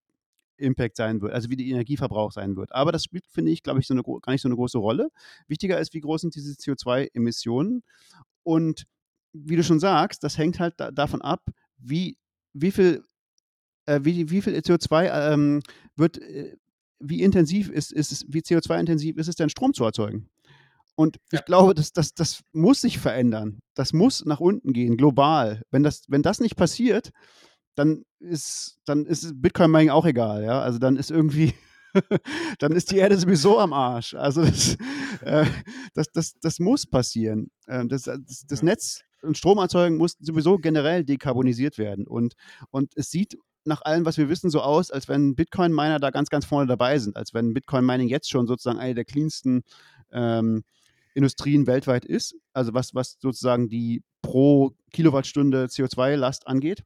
S3: Impact sein wird, also wie der Energieverbrauch sein wird. Aber das spielt, finde ich, glaube ich, so eine, gar nicht so eine große Rolle. Wichtiger ist, wie groß sind diese CO2-Emissionen. Und wie du schon sagst, das hängt halt da, davon ab, wie, wie viel, äh, wie, wie viel CO2 ähm, wird, äh, wie intensiv ist, ist es, wie CO2-intensiv ist es denn, Strom zu erzeugen? Und ja. ich glaube, das, das, das muss sich verändern. Das muss nach unten gehen, global. Wenn das, wenn das nicht passiert, dann ist, dann ist Bitcoin Mining auch egal, ja. Also dann ist irgendwie, dann ist die Erde sowieso am Arsch. Also das, äh, das, das, das muss passieren. Äh, das, das, das Netz und Stromerzeugung muss sowieso generell dekarbonisiert werden. Und, und es sieht nach allem, was wir wissen, so aus, als wenn Bitcoin-Miner da ganz, ganz vorne dabei sind, als wenn Bitcoin-Mining jetzt schon sozusagen eine der cleansten ähm, Industrien weltweit ist, also was, was sozusagen die pro Kilowattstunde CO2-Last angeht.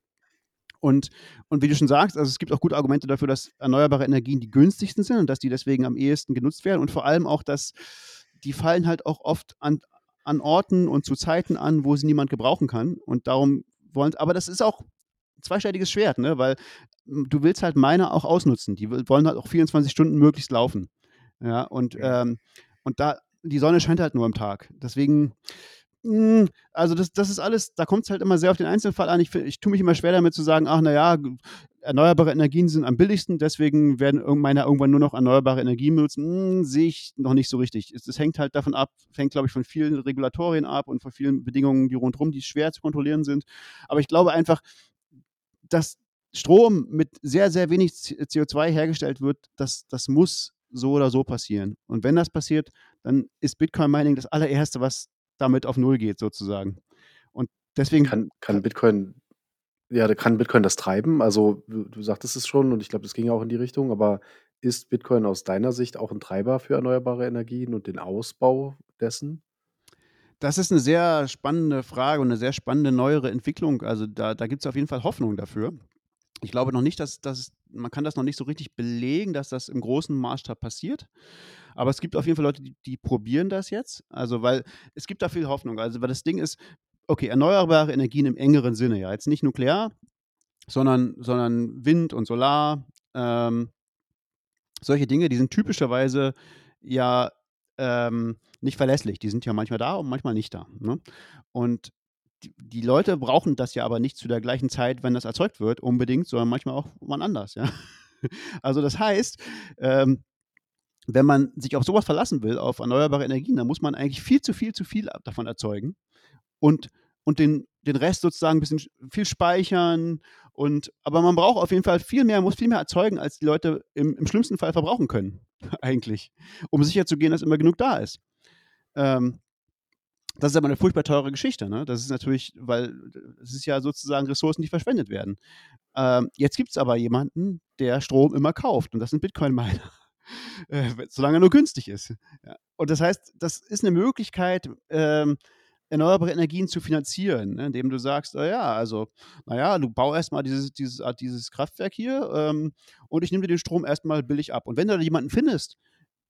S3: Und, und wie du schon sagst, also es gibt auch gute Argumente dafür, dass erneuerbare Energien die günstigsten sind und dass die deswegen am ehesten genutzt werden und vor allem auch, dass die fallen halt auch oft an, an Orten und zu Zeiten an, wo sie niemand gebrauchen kann und darum wollen, aber das ist auch ein zweischneidiges Schwert, ne? weil hm, du willst halt Miner auch ausnutzen, die wollen halt auch 24 Stunden möglichst laufen. Ja, und, ähm, und da, die Sonne scheint halt nur am Tag. Deswegen, mh, hm, also das, das ist alles, da kommt es halt immer sehr auf den Einzelfall an. Ich, ich tue mich immer schwer damit zu sagen, ach naja, erneuerbare Energien sind am billigsten, deswegen werden meiner irgendwann nur noch erneuerbare Energien benutzen. Hm, sehe ich noch nicht so richtig. Es, es hängt halt davon ab, hängt, glaube ich, von vielen Regulatorien ab und von vielen Bedingungen, die rundherum, die schwer zu kontrollieren sind. Aber ich glaube einfach, dass Strom mit sehr, sehr wenig CO2 hergestellt wird, das, das muss so oder so passieren. Und wenn das passiert, dann ist Bitcoin Mining das allererste, was damit auf Null geht sozusagen. Und deswegen
S2: Kann kann Bitcoin ja, kann Bitcoin das treiben? Also, du du sagtest es schon und ich glaube, das ging ja auch in die Richtung, aber ist Bitcoin aus deiner Sicht auch ein Treiber für erneuerbare Energien und den Ausbau dessen?
S3: Das ist eine sehr spannende Frage und eine sehr spannende neuere Entwicklung. Also, da da es auf jeden Fall Hoffnung dafür. Ich glaube noch nicht, dass dass man kann das noch nicht so richtig belegen, dass das im großen Maßstab passiert. Aber es gibt auf jeden Fall Leute, die die probieren das jetzt. Also, weil es gibt da viel Hoffnung. Also, weil das Ding ist okay, erneuerbare Energien im engeren Sinne, ja, jetzt nicht nuklear, sondern sondern Wind und Solar, ähm solche Dinge, die sind typischerweise ja, ähm, nicht verlässlich. Die sind ja manchmal da und manchmal nicht da, ne? Und die Leute brauchen das ja aber nicht zu der gleichen Zeit, wenn das erzeugt wird unbedingt, sondern manchmal auch wann anders, ja? Also, das heißt, ähm, wenn man sich auf sowas verlassen will, auf erneuerbare Energien, dann muss man eigentlich viel zu viel zu viel davon erzeugen und und den den Rest sozusagen ein bisschen viel speichern und aber man braucht auf jeden Fall viel mehr muss viel mehr erzeugen, als die Leute im im schlimmsten Fall verbrauchen können eigentlich, um sicherzugehen, dass immer genug da ist. Ähm, das ist aber eine furchtbar teure Geschichte, ne? Das ist natürlich weil es ist ja sozusagen Ressourcen, die verschwendet werden. Ähm, jetzt gibt es aber jemanden, der Strom immer kauft und das sind Bitcoin-Miner, äh, solange er nur günstig ist. Ja. Und das heißt, das ist eine Möglichkeit, ähm erneuerbare Energien zu finanzieren, ne, indem du sagst, na ja, also, naja, du bau erstmal dieses, dieses, ah, dieses Kraftwerk hier ähm, und ich nehme dir den Strom erstmal billig ab. Und wenn du da jemanden findest,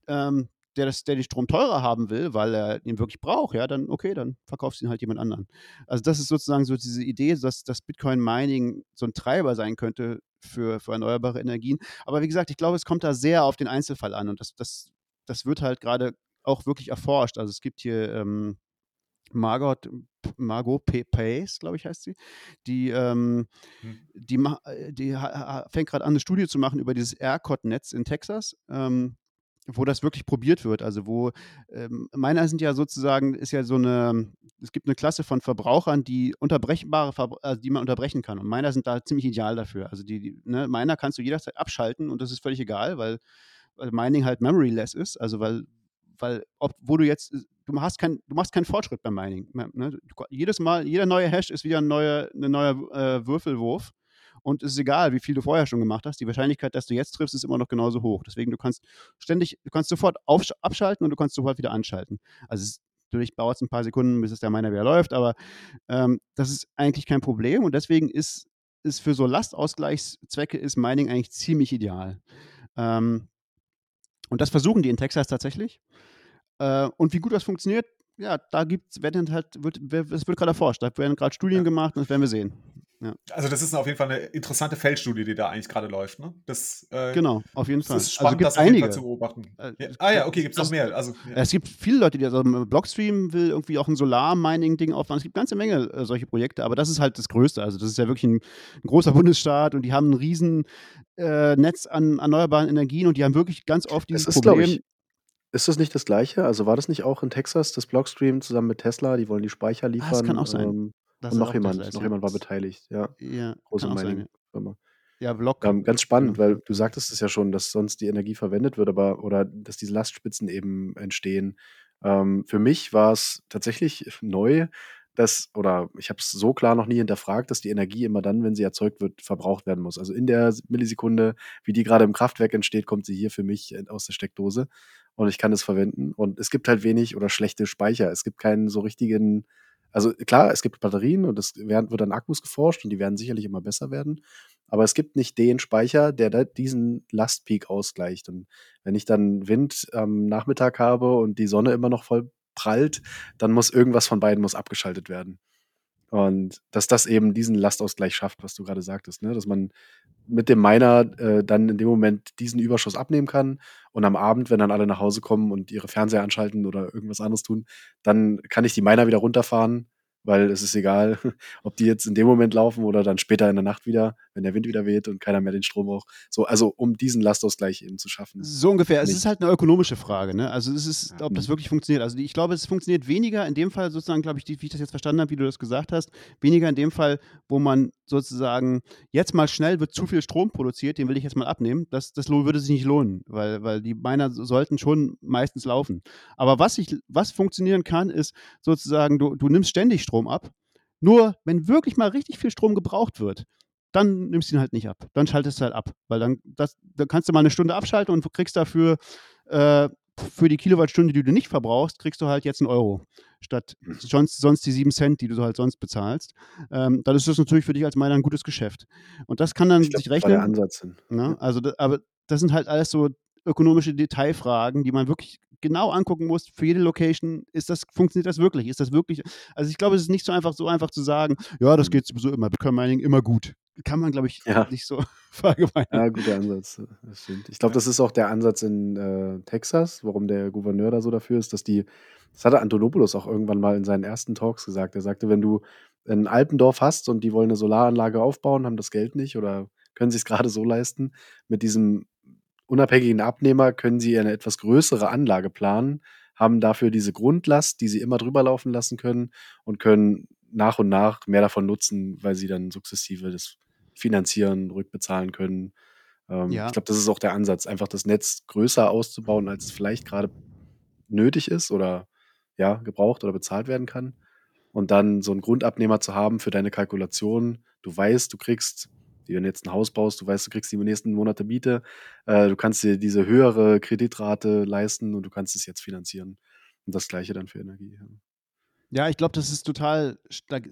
S3: ähm, der, das, der den Strom teurer haben will, weil er ihn wirklich braucht, ja, dann okay, dann verkaufst du ihn halt jemand anderen. Also das ist sozusagen so diese Idee, dass das Bitcoin-Mining so ein Treiber sein könnte für, für erneuerbare Energien. Aber wie gesagt, ich glaube, es kommt da sehr auf den Einzelfall an und das, das, das wird halt gerade auch wirklich erforscht. Also es gibt hier ähm, Margot, Margot P. Pace, glaube ich, heißt sie. Die, ähm, hm. die, äh, die fängt gerade an, eine Studie zu machen über dieses ERCOT-Netz in Texas. Ähm, wo das wirklich probiert wird. Also wo ähm, meiner sind ja sozusagen, ist ja so eine, es gibt eine Klasse von Verbrauchern, die unterbrechbare, also die man unterbrechen kann. Und meiner sind da ziemlich ideal dafür. Also die, die ne, meiner kannst du jederzeit abschalten und das ist völlig egal, weil, weil Mining halt memoryless ist. Also weil, weil ob, wo du jetzt du hast kein, du machst keinen Fortschritt beim Mining. Ne? Du, jedes Mal, jeder neue Hash ist wieder ein neuer, ein neuer äh, Würfelwurf. Und es ist egal, wie viel du vorher schon gemacht hast. Die Wahrscheinlichkeit, dass du jetzt triffst, ist immer noch genauso hoch. Deswegen, du kannst ständig, du kannst sofort abschalten und du kannst sofort wieder anschalten. Also es, natürlich dauert es ein paar Sekunden, bis es der Miner wieder läuft, aber ähm, das ist eigentlich kein Problem. Und deswegen ist, ist für so Lastausgleichszwecke ist Mining eigentlich ziemlich ideal. Ähm, und das versuchen die in Texas tatsächlich. Äh, und wie gut das funktioniert, ja, da gibt's, werden halt, wird, es wird gerade erforscht. Da werden gerade Studien ja. gemacht und das werden wir sehen. Ja.
S1: Also das ist auf jeden Fall eine interessante Feldstudie, die da eigentlich gerade läuft. Ne? Das,
S3: äh, genau, auf jeden Fall.
S1: Es ist also spannend, also das auf jeden Fall zu beobachten. Äh, ja. Ah ja, okay, gibt es noch mehr. Also,
S3: ja. Es gibt viele Leute, die also Blockstream will irgendwie auch ein Solar-Mining-Ding aufbauen. Es gibt eine ganze Menge äh, solche Projekte, aber das ist halt das Größte. Also das ist ja wirklich ein, ein großer Bundesstaat und die haben ein riesen äh, Netz an erneuerbaren Energien und die haben wirklich ganz oft dieses ist, Problem.
S2: Ist das nicht das Gleiche? Also war das nicht auch in Texas, das Blockstream zusammen mit Tesla? Die wollen die Speicher Ah, das
S3: kann auch sein. Ähm,
S2: und noch jemand, noch jemand war beteiligt, ja.
S3: Ja, Große
S2: Mining-Firma.
S3: Ja, Block.
S2: Ähm, ganz spannend, genau. weil du sagtest es ja schon, dass sonst die Energie verwendet wird, aber oder dass diese Lastspitzen eben entstehen. Ähm, für mich war es tatsächlich neu, dass, oder ich habe es so klar noch nie hinterfragt, dass die Energie immer dann, wenn sie erzeugt wird, verbraucht werden muss. Also in der Millisekunde, wie die gerade im Kraftwerk entsteht, kommt sie hier für mich äh, aus der Steckdose und ich kann es verwenden. Und es gibt halt wenig oder schlechte Speicher. Es gibt keinen so richtigen, also klar, es gibt Batterien und es werden, wird an Akkus geforscht und die werden sicherlich immer besser werden. Aber es gibt nicht den Speicher, der diesen Lastpeak ausgleicht. Und wenn ich dann Wind am Nachmittag habe und die Sonne immer noch voll prallt, dann muss irgendwas von beiden muss abgeschaltet werden. Und dass das eben diesen Lastausgleich schafft, was du gerade sagtest, ne? dass man mit dem Miner äh, dann in dem Moment diesen Überschuss abnehmen kann. Und am Abend, wenn dann alle nach Hause kommen und ihre Fernseher anschalten oder irgendwas anderes tun, dann kann ich die Miner wieder runterfahren weil es ist egal, ob die jetzt in dem Moment laufen oder dann später in der Nacht wieder, wenn der Wind wieder weht und keiner mehr den Strom braucht. So, also um diesen Lastausgleich eben zu schaffen.
S3: So ungefähr. Es ist halt eine ökonomische Frage, ne? Also es ist, ob das wirklich funktioniert. Also ich glaube, es funktioniert weniger in dem Fall sozusagen, glaube ich, wie ich das jetzt verstanden habe, wie du das gesagt hast, weniger in dem Fall, wo man sozusagen jetzt mal schnell wird zu viel Strom produziert, den will ich jetzt mal abnehmen. Das, das würde sich nicht lohnen, weil, weil die Miner sollten schon meistens laufen. Aber was, ich, was funktionieren kann, ist sozusagen, du, du nimmst ständig Strom ab. Nur wenn wirklich mal richtig viel Strom gebraucht wird, dann nimmst du ihn halt nicht ab. Dann schaltest du halt ab. Weil dann, das, dann kannst du mal eine Stunde abschalten und kriegst dafür äh, für die Kilowattstunde, die du nicht verbrauchst, kriegst du halt jetzt einen Euro statt mhm. sonst, sonst die sieben Cent, die du halt sonst bezahlst. Ähm, dann ist das natürlich für dich als Miner ein gutes Geschäft. Und das kann dann
S2: glaub,
S3: sich rechnen.
S2: Das der Ansatz hin.
S3: Ne? Also, aber das sind halt alles so ökonomische Detailfragen, die man wirklich genau angucken muss für jede Location. Ist das, funktioniert das wirklich? Ist das wirklich? Also ich glaube, es ist nicht so einfach, so einfach zu sagen, ja, das mhm. geht sowieso immer, Bitcoin Mining immer gut. Kann man, glaube ich, ja. nicht so verallgemeinern.
S2: Ja, guter Ansatz. Das stimmt. Ich glaube, das ist auch der Ansatz in äh, Texas, warum der Gouverneur da so dafür ist, dass die, das hatte Antonopoulos auch irgendwann mal in seinen ersten Talks gesagt. Er sagte, wenn du ein Alpendorf hast und die wollen eine Solaranlage aufbauen, haben das Geld nicht oder können sich es gerade so leisten, mit diesem unabhängigen Abnehmer können sie eine etwas größere Anlage planen, haben dafür diese Grundlast, die sie immer drüber laufen lassen können und können nach und nach mehr davon nutzen, weil sie dann sukzessive das finanzieren, rückbezahlen können. Ähm, ja. Ich glaube, das ist auch der Ansatz, einfach das Netz größer auszubauen, als es vielleicht gerade nötig ist oder ja, gebraucht oder bezahlt werden kann. Und dann so einen Grundabnehmer zu haben für deine Kalkulation. Du weißt, du kriegst wenn du jetzt ein Haus baust, du weißt, du kriegst die nächsten Monate Miete, äh, du kannst dir diese höhere Kreditrate leisten und du kannst es jetzt finanzieren. Und das gleiche dann für Energie. Ja.
S3: Ja, ich glaube, das ist total,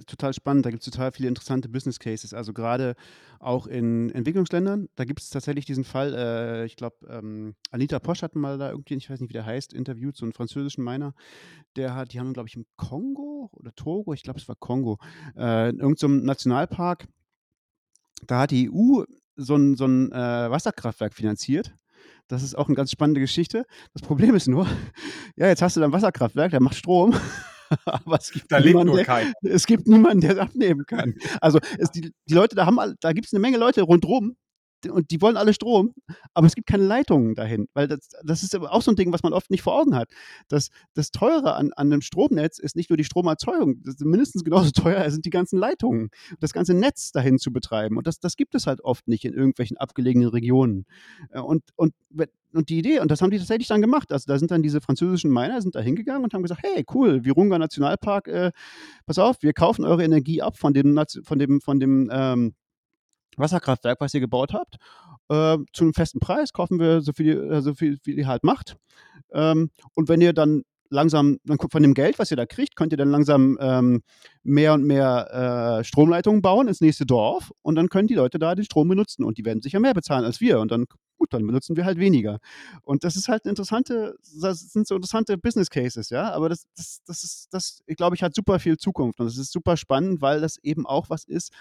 S3: total spannend. Da gibt es total viele interessante Business Cases. Also gerade auch in Entwicklungsländern, da gibt es tatsächlich diesen Fall, äh, ich glaube, ähm, Anita Posch hat mal da irgendwie, ich weiß nicht, wie der heißt, interviewt, so einen französischen Miner. Der hat, die haben, glaube ich, im Kongo oder Togo, ich glaube, es war Kongo, äh, in irgendeinem Nationalpark da hat die EU so ein, so ein äh, Wasserkraftwerk finanziert. Das ist auch eine ganz spannende Geschichte. Das Problem ist nur, ja, jetzt hast du da ein Wasserkraftwerk, der macht Strom. aber es gibt,
S1: da niemanden, der,
S3: es gibt niemanden, der es abnehmen kann. Also es, die, die Leute, da haben da gibt es eine Menge Leute rundherum, und die wollen alle Strom, aber es gibt keine Leitungen dahin, weil das, das ist auch so ein Ding, was man oft nicht vor Augen hat. Das, das Teure an, an einem Stromnetz ist nicht nur die Stromerzeugung, mindestens genauso teuer sind die ganzen Leitungen, das ganze Netz dahin zu betreiben. Und das, das gibt es halt oft nicht in irgendwelchen abgelegenen Regionen. Äh, und, und, und die Idee, und das haben die tatsächlich dann gemacht. Also da sind dann diese französischen Miner sind da hingegangen und haben gesagt, hey, cool, Virunga Nationalpark, äh, pass auf, wir kaufen eure Energie ab von dem, von dem, von dem ähm, Wasserkraftwerk, was ihr gebaut habt, äh, zu einem festen Preis, kaufen wir so viel, äh, so viel wie ihr halt macht. Ähm, und wenn ihr dann langsam, dann von dem Geld, was ihr da kriegt, könnt ihr dann langsam ähm, mehr und mehr äh, Stromleitungen bauen ins nächste Dorf und dann können die Leute da den Strom benutzen und die werden sicher mehr bezahlen als wir und dann gut, dann benutzen wir halt weniger. Und das ist halt eine interessante, das sind so interessante Business Cases, ja, aber das, das, das ist, das, ich glaube ich, hat super viel Zukunft und das ist super spannend, weil das eben auch was ist,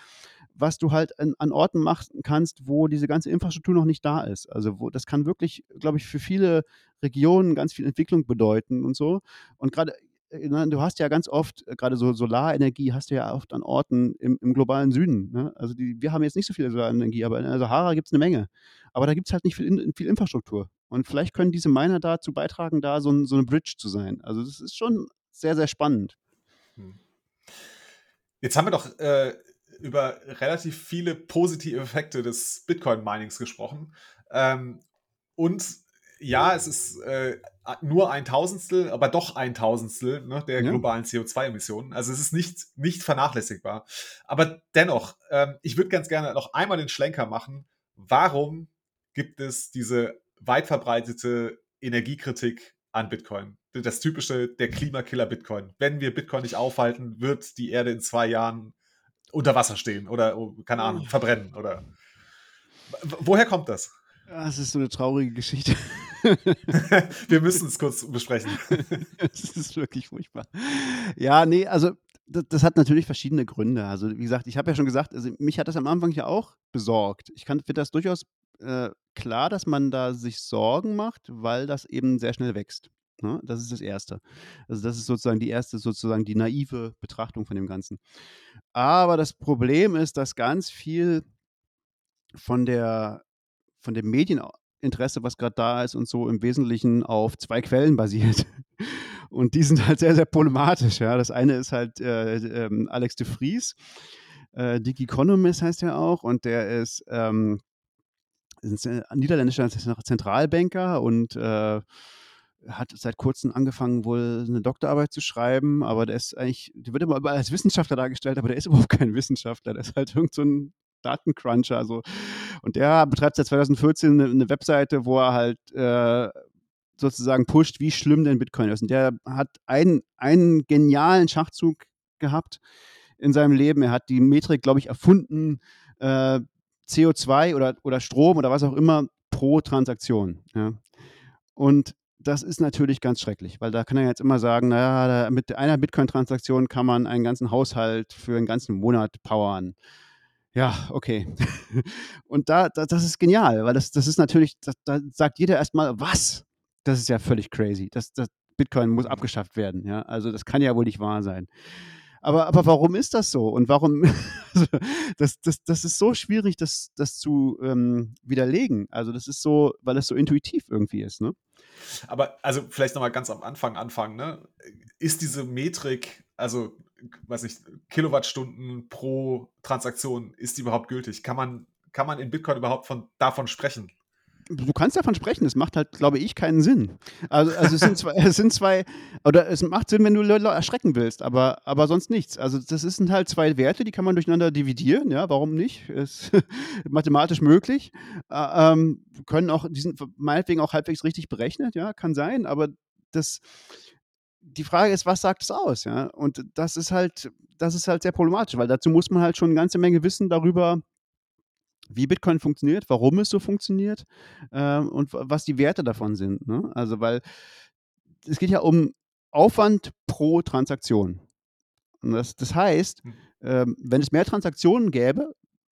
S3: was du halt an, an, Orten machen kannst, wo diese ganze Infrastruktur noch nicht da ist. Also wo das kann wirklich, glaube ich, für viele Regionen ganz viel Entwicklung bedeuten und so. Und gerade äh, du hast ja ganz oft, äh, gerade so Solarenergie hast du ja oft an Orten im, im globalen Süden. Ne? Also die, wir haben jetzt nicht so viel Solarenergie, aber in der Sahara gibt es eine Menge. Aber da gibt es halt nicht viel, viel, Infrastruktur. Und vielleicht können diese Miner dazu beitragen, da so, so eine Bridge zu sein. Also das ist schon sehr, sehr spannend. Hm.
S1: Jetzt haben wir doch äh, über relativ viele positive Effekte des Bitcoin-Minings gesprochen. Ähm, und ja, es ist äh, nur ein Tausendstel, aber doch ein Tausendstel ne, der ja. globalen CO2-Emissionen. Also es ist nicht, nicht vernachlässigbar. Aber dennoch, ähm, ich würde ganz gerne noch einmal den Schlenker machen. Warum gibt es diese weit verbreitete Energiekritik an Bitcoin? Das typische, der Klimakiller Bitcoin. Wenn wir Bitcoin nicht aufhalten, wird die Erde in zwei Jahren unter Wasser stehen oder, oh, keine Ahnung, oh. verbrennen oder. Woher kommt das?
S3: Das ist so eine traurige Geschichte.
S1: Wir müssen es kurz besprechen.
S3: Es ist wirklich furchtbar. Ja, nee, also das, das, hat natürlich verschiedene Gründe. Also wie gesagt, ich habe ja schon gesagt, also mich hat das am Anfang ja auch besorgt. Ich finde das durchaus äh, klar, dass man da sich Sorgen macht, weil das eben sehr schnell wächst. Ne? Das ist das Erste. Also das ist sozusagen die erste, sozusagen die naive Betrachtung von dem Ganzen. Aber das Problem ist, dass ganz viel von der von dem Medieninteresse, was gerade da ist und so im Wesentlichen auf zwei Quellen basiert. Und die sind halt sehr, sehr problematisch. Ja. Das eine ist halt äh, ähm, Alex de Vries, äh, Dick Economist heißt er auch, und der ist ähm, ein niederländischer Zentralbanker und äh, hat seit kurzem angefangen, wohl eine Doktorarbeit zu schreiben, aber der ist eigentlich, der wird immer als Wissenschaftler dargestellt, aber der ist überhaupt kein Wissenschaftler, der ist halt irgend so ein Datencruncher. Also. Und der betreibt seit 2014 eine, eine Webseite, wo er halt äh, sozusagen pusht, wie schlimm denn Bitcoin ist. Und der hat einen, einen genialen Schachzug gehabt in seinem Leben. Er hat die Metrik, glaube ich, erfunden, äh, CO2 oder, oder Strom oder was auch immer pro Transaktion. Ja. Und das ist natürlich ganz schrecklich, weil da kann er jetzt immer sagen, naja, mit einer Bitcoin-Transaktion kann man einen ganzen Haushalt für einen ganzen Monat powern. Ja, okay. Und da, da, das ist genial, weil das, das ist natürlich, das, da sagt jeder erstmal, was? Das ist ja völlig crazy. Das, das Bitcoin muss abgeschafft werden. Ja? Also das kann ja wohl nicht wahr sein. Aber, aber warum ist das so? Und warum, also das, das, das ist so schwierig, das, das zu ähm, widerlegen. Also das ist so, weil es so intuitiv irgendwie ist, ne?
S1: Aber also vielleicht nochmal ganz am Anfang anfangen, ne? Ist diese Metrik, also weiß ich, Kilowattstunden pro Transaktion, ist die überhaupt gültig? Kann man, kann man in Bitcoin überhaupt von, davon sprechen?
S3: Du kannst davon sprechen, es macht halt, glaube ich, keinen Sinn. Also, also es, sind zwei, es sind zwei, oder es macht Sinn, wenn du Leute erschrecken willst, aber, aber sonst nichts. Also das sind halt zwei Werte, die kann man durcheinander dividieren, ja, warum nicht? Ist mathematisch möglich. Äh, ähm, können auch, die sind meinetwegen auch halbwegs richtig berechnet, ja, kann sein, aber das, die Frage ist, was sagt es aus, ja? Und das ist halt, das ist halt sehr problematisch, weil dazu muss man halt schon eine ganze Menge wissen darüber, wie Bitcoin funktioniert, warum es so funktioniert äh, und was die Werte davon sind. Ne? Also, weil es geht ja um Aufwand pro Transaktion. Und das, das heißt, äh, wenn es mehr Transaktionen gäbe,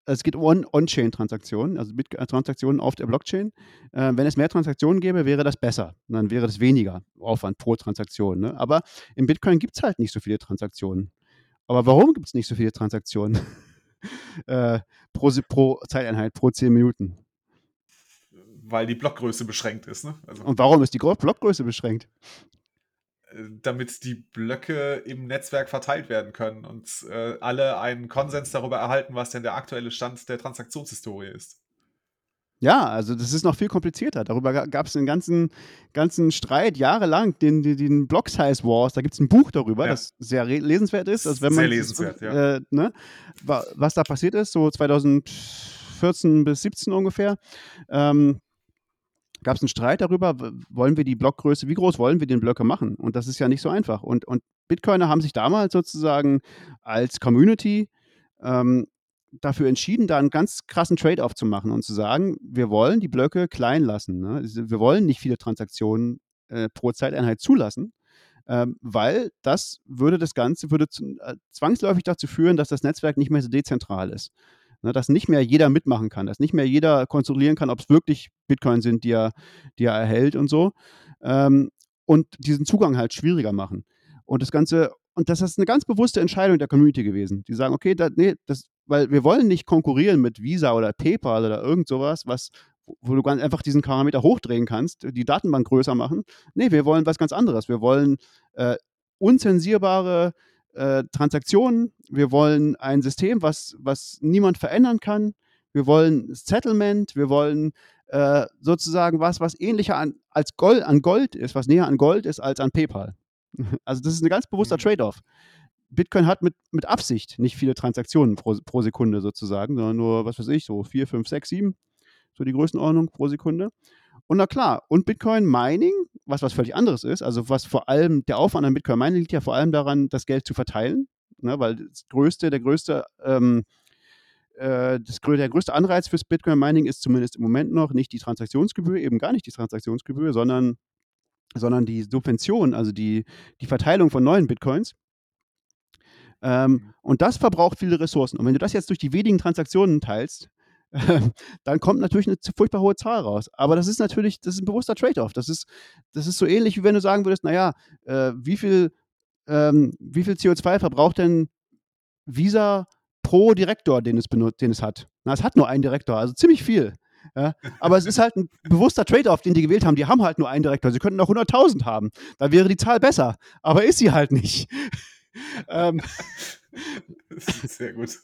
S3: es geht um On-Chain-Transaktionen, also äh, Transaktionen auf der Blockchain. Äh, wenn es mehr Transaktionen gäbe, wäre das besser. Und dann wäre das weniger Aufwand pro Transaktion. Ne? Aber in Bitcoin gibt es halt nicht so viele Transaktionen. Aber warum gibt es nicht so viele Transaktionen? äh, pro, pro Zeiteinheit, pro 10 Minuten.
S1: Weil die Blockgröße beschränkt ist. Ne?
S3: Also, Und warum ist die Blockgröße beschränkt?
S1: Äh, damit die Blöcke im Netzwerk verteilt werden können und äh, alle einen Konsens darüber erhalten, was denn der aktuelle Stand der Transaktionshistorie ist.
S3: Ja, also das ist noch viel komplizierter. Darüber gab es einen ganzen, ganzen Streit jahrelang, den, den, den Block Size Wars. Da gibt es ein Buch darüber, ja. das sehr lesenswert ist. Also wenn sehr man,
S1: lesenswert, ja.
S3: Äh, ne, was da passiert ist, so 2014 bis 17 ungefähr. Ähm, gab es einen Streit darüber, wollen wir die Blockgröße, wie groß wollen wir den Blöcke machen? Und das ist ja nicht so einfach. Und, und Bitcoiner haben sich damals sozusagen als Community ähm, dafür entschieden, da einen ganz krassen Trade-off zu machen und zu sagen, wir wollen die Blöcke klein lassen. Ne? Wir wollen nicht viele Transaktionen äh, pro Zeiteinheit zulassen, ähm, weil das würde das Ganze würde zu, äh, zwangsläufig dazu führen, dass das Netzwerk nicht mehr so dezentral ist. Ne? Dass nicht mehr jeder mitmachen kann, dass nicht mehr jeder kontrollieren kann, ob es wirklich Bitcoin sind, die er, die er erhält und so. Ähm, und diesen Zugang halt schwieriger machen. Und das Ganze, und das ist eine ganz bewusste Entscheidung der Community gewesen. Die sagen, okay, da, nee, das, weil wir wollen nicht konkurrieren mit Visa oder PayPal oder irgend sowas, was, wo du ganz einfach diesen Parameter hochdrehen kannst, die Datenbank größer machen. Nee, wir wollen was ganz anderes. Wir wollen äh, unzensierbare äh, Transaktionen. Wir wollen ein System, was, was niemand verändern kann. Wir wollen Settlement. Wir wollen äh, sozusagen was, was ähnlicher an, als Gold, an Gold ist, was näher an Gold ist als an PayPal. Also das ist ein ganz bewusster mhm. Trade-off. Bitcoin hat mit, mit Absicht nicht viele Transaktionen pro, pro Sekunde sozusagen, sondern nur, was weiß ich, so 4, 5, 6, 7, so die Größenordnung pro Sekunde. Und na klar, und Bitcoin Mining, was was völlig anderes ist, also was vor allem, der Aufwand an Bitcoin Mining liegt ja vor allem daran, das Geld zu verteilen, ne, weil das größte, der größte, ähm, äh, das, der größte Anreiz fürs Bitcoin Mining ist zumindest im Moment noch nicht die Transaktionsgebühr, eben gar nicht die Transaktionsgebühr, sondern, sondern die Subvention, also die, die Verteilung von neuen Bitcoins. Ähm, mhm. und das verbraucht viele Ressourcen. Und wenn du das jetzt durch die wenigen Transaktionen teilst, dann kommt natürlich eine furchtbar hohe Zahl raus. Aber das ist natürlich, das ist ein bewusster Trade-off. Das ist, das ist so ähnlich, wie wenn du sagen würdest, naja, äh, wie viel, ähm, wie viel CO2 verbraucht denn Visa pro Direktor, den es, benutzt, den es hat? Na, es hat nur einen Direktor, also ziemlich viel. Ja, aber es ist halt ein bewusster Trade-off, den die gewählt haben. Die haben halt nur einen Direktor. Sie könnten auch 100.000 haben. Da wäre die Zahl besser. Aber ist sie halt nicht. Ähm.
S1: Sehr gut.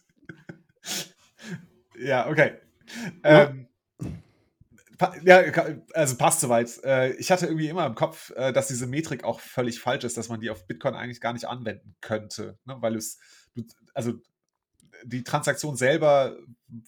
S1: Ja, okay. Ja. Ähm, ja, also passt soweit. Äh, ich hatte irgendwie immer im Kopf, äh, dass diese Metrik auch völlig falsch ist, dass man die auf Bitcoin eigentlich gar nicht anwenden könnte, ne? weil es, also die Transaktion selber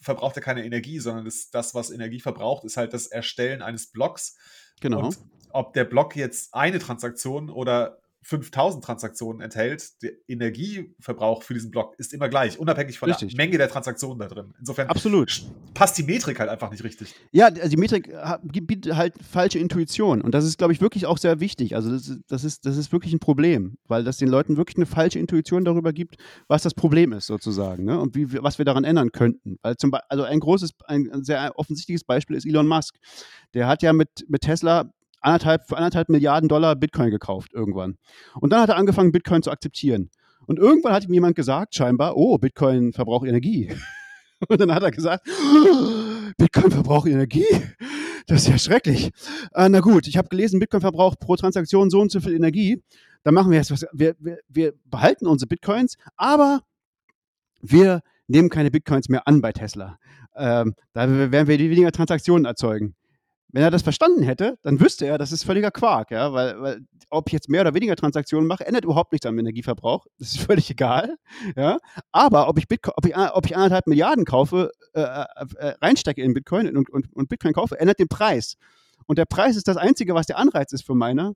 S1: verbraucht ja keine Energie, sondern das, das, was Energie verbraucht, ist halt das Erstellen eines Blocks.
S3: Genau.
S1: Und ob der Block jetzt eine Transaktion oder 5000 Transaktionen enthält, der Energieverbrauch für diesen Block ist immer gleich, unabhängig von richtig. der Menge der Transaktionen da drin. Insofern
S3: Absolut.
S1: passt die Metrik halt einfach nicht richtig.
S3: Ja, also die Metrik bietet halt falsche Intuition. Und das ist, glaube ich, wirklich auch sehr wichtig. Also das, das, ist, das ist wirklich ein Problem, weil das den Leuten wirklich eine falsche Intuition darüber gibt, was das Problem ist, sozusagen. Ne? Und wie, was wir daran ändern könnten. Weil zum Beispiel, also ein großes, ein sehr offensichtliches Beispiel ist Elon Musk. Der hat ja mit, mit Tesla anderthalb, für anderthalb Milliarden Dollar Bitcoin gekauft irgendwann. Und dann hat er angefangen, Bitcoin zu akzeptieren. Und irgendwann hat ihm jemand gesagt, scheinbar, oh, Bitcoin verbraucht Energie. Und dann hat er gesagt, Bitcoin verbraucht Energie? Das ist ja schrecklich. Äh, na gut, ich habe gelesen, Bitcoin verbraucht pro Transaktion so und so viel Energie. Dann machen wir jetzt was. Wir, wir, wir behalten unsere Bitcoins, aber wir nehmen keine Bitcoins mehr an bei Tesla. Ähm, da werden wir weniger Transaktionen erzeugen. Wenn er das verstanden hätte, dann wüsste er, das ist völliger Quark, ja, weil, weil ob ich jetzt mehr oder weniger Transaktionen mache, ändert überhaupt nichts am Energieverbrauch. Das ist völlig egal, ja. Aber ob ich Bitcoin, ob ich, ob ich anderthalb Milliarden kaufe, äh, äh, äh, reinstecke in Bitcoin und, und, und Bitcoin kaufe, ändert den Preis. Und der Preis ist das Einzige, was der Anreiz ist für meiner,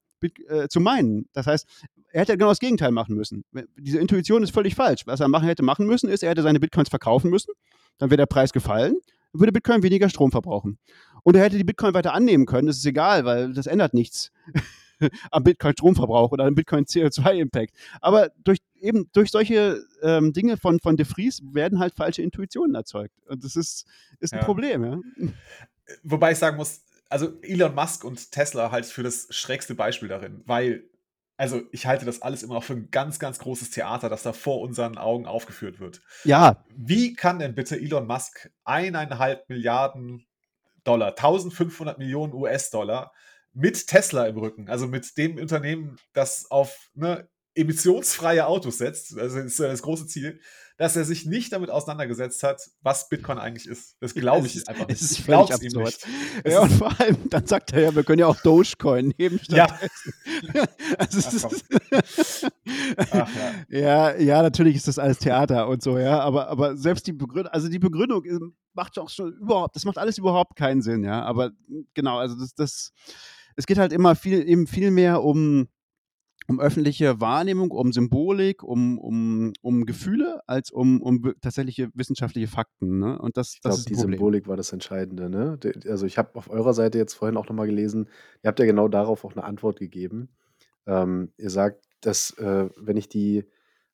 S3: äh, zu meinen. Das heißt, er hätte genau das Gegenteil machen müssen. Diese Intuition ist völlig falsch. Was er machen hätte machen müssen, ist, er hätte seine Bitcoins verkaufen müssen, dann wäre der Preis gefallen würde Bitcoin weniger Strom verbrauchen. Und er hätte die Bitcoin weiter annehmen können, das ist egal, weil das ändert nichts am Bitcoin-Stromverbrauch oder am Bitcoin-CO2-Impact. Aber durch eben durch solche ähm, Dinge von, von De Vries werden halt falsche Intuitionen erzeugt. Und das ist, ist ein ja. Problem, ja.
S1: Wobei ich sagen muss, also Elon Musk und Tesla halt für das schrägste Beispiel darin, weil also ich halte das alles immer noch für ein ganz, ganz großes Theater, das da vor unseren Augen aufgeführt wird.
S3: Ja.
S1: Wie kann denn bitte Elon Musk eineinhalb Milliarden Dollar, 1500 Millionen US-Dollar mit Tesla im Rücken, also mit dem Unternehmen, das auf ne, emissionsfreie Autos setzt, also ist das große Ziel, dass er sich nicht damit auseinandergesetzt hat, was Bitcoin eigentlich ist. Das glaube ich
S3: ist,
S1: einfach nicht.
S3: Es ist ich glaube es ihm nicht. Ja, und vor allem, dann sagt er ja, wir können ja auch Dogecoin nehmen.
S1: Ja.
S3: also Ach, ja. ja. ja, natürlich ist das alles Theater und so, ja, aber, aber selbst die Begründung, also die Begründung macht auch schon überhaupt, das macht alles überhaupt keinen Sinn, ja, aber genau, also das, das, es geht halt immer viel, eben viel mehr um, um öffentliche Wahrnehmung, um Symbolik, um, um, um Gefühle, als um, um tatsächliche wissenschaftliche Fakten. Ne? Und das,
S2: ich
S3: das
S2: glaube, die Problem. Symbolik war das Entscheidende. Ne? Also ich habe auf eurer Seite jetzt vorhin auch nochmal gelesen, ihr habt ja genau darauf auch eine Antwort gegeben. Ähm, ihr sagt, dass äh, wenn ich die,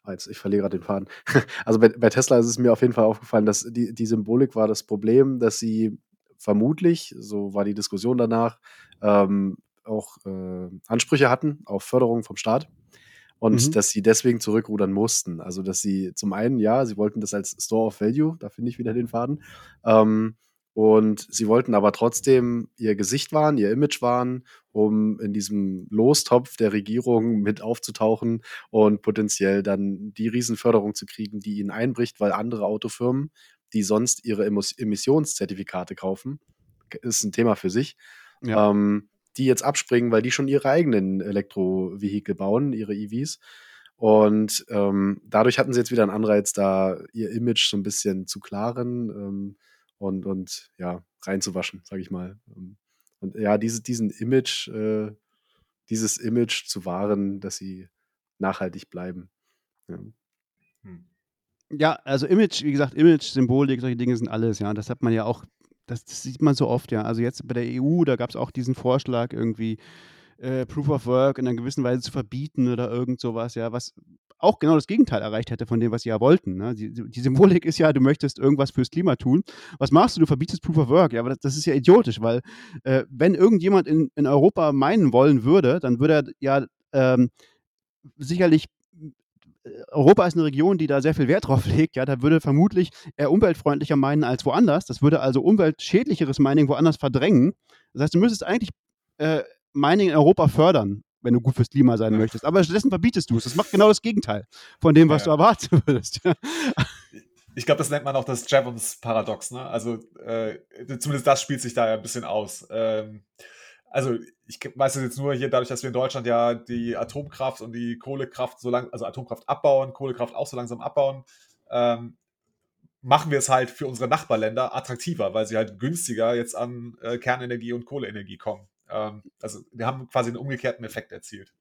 S2: ah, jetzt, ich verliere gerade den Faden. also bei, bei, Tesla ist es mir auf jeden Fall aufgefallen, dass die, die Symbolik war das Problem, dass sie vermutlich, so war die Diskussion danach, ähm, auch äh, Ansprüche hatten auf Förderung vom Staat und mhm. dass sie deswegen zurückrudern mussten. Also, dass sie zum einen, ja, sie wollten das als Store of Value, da finde ich wieder den Faden, ähm, und sie wollten aber trotzdem ihr Gesicht wahren, ihr Image wahren, um in diesem Lostopf der Regierung mit aufzutauchen und potenziell dann die Riesenförderung zu kriegen, die ihnen einbricht, weil andere Autofirmen, die sonst ihre Emissionszertifikate kaufen, ist ein Thema für sich, ja. ähm, die jetzt abspringen, weil die schon ihre eigenen Elektrovehikel bauen, ihre EVs. Und ähm, dadurch hatten sie jetzt wieder einen Anreiz, da ihr Image so ein bisschen zu klaren ähm, und, und ja, reinzuwaschen, sage ich mal. Ähm, und ja, diese, diesen Image, äh, dieses Image zu wahren, dass sie nachhaltig bleiben. Ja.
S3: Hm. Ja, also Image, wie gesagt, Image, Symbolik, solche Dinge sind alles, ja. Das hat man ja auch das, das, sieht man so oft, ja. Also jetzt bei der EU, da gab es auch diesen Vorschlag, irgendwie äh, Proof of Work in einer gewissen Weise zu verbieten oder irgend sowas, ja, was auch genau das Gegenteil erreicht hätte von dem, was sie ja wollten. Ne? Die, die, Symbolik ist ja, du möchtest irgendwas fürs Klima tun. Was machst du? Du verbietest Proof of Work. Ja, aber das, das ist ja idiotisch, weil äh, wenn irgendjemand in, in Europa meinen wollen würde, dann würde er ja ähm, sicherlich Europa ist eine Region, die da sehr viel Wert drauf legt. Ja, da würde vermutlich eher umweltfreundlicher meinen als woanders. Das würde also umweltschädlicheres Mining woanders verdrängen. Das heißt, du müsstest eigentlich äh, Mining in Europa fördern, wenn du gut fürs Klima sein möchtest. Aber stattdessen verbietest du es. Das macht genau das Gegenteil von dem, was ja. du erwarten würdest.
S1: Ich glaube, das nennt man auch das Jevons-Paradox. Ne? Also äh, zumindest das spielt sich da ja ein bisschen aus. Ähm, also ich weiß es jetzt nur hier dadurch, dass wir in Deutschland ja die Atomkraft und die Kohlekraft so lang, also Atomkraft abbauen, Kohlekraft auch so langsam abbauen, ähm, machen wir es halt für unsere Nachbarländer attraktiver, weil sie halt günstiger jetzt an äh, Kernenergie und Kohleenergie kommen. Ähm, also wir haben quasi einen umgekehrten Effekt erzielt.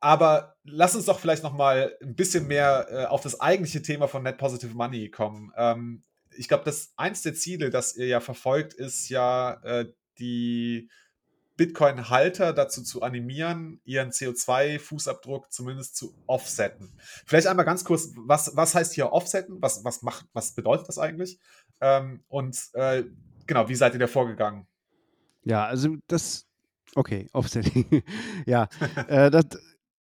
S1: Aber lass uns doch vielleicht noch mal ein bisschen mehr äh, auf das eigentliche Thema von Net Positive Money kommen. Ähm, ich glaube, das eins der Ziele, das ihr ja verfolgt, ist ja äh, die Bitcoin-Halter dazu zu animieren, ihren CO2-Fußabdruck zumindest zu offsetten. Vielleicht einmal ganz kurz, was, was heißt hier offsetten? Was, was, macht, was bedeutet das eigentlich? Ähm, und äh, genau, wie seid ihr da vorgegangen?
S3: Ja, also das, okay, offsetting. ja, äh, das,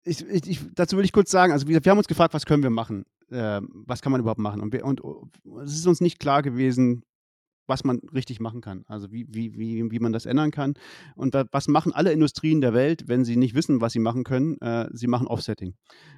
S3: ich, ich, dazu will ich kurz sagen, also wir, wir haben uns gefragt, was können wir machen? Äh, was kann man überhaupt machen? Und, wir, und, und es ist uns nicht klar gewesen, was man richtig machen kann, also wie, wie, wie, wie man das ändern kann. Und was machen alle Industrien der Welt, wenn sie nicht wissen, was sie machen können? Äh, sie machen Offsetting.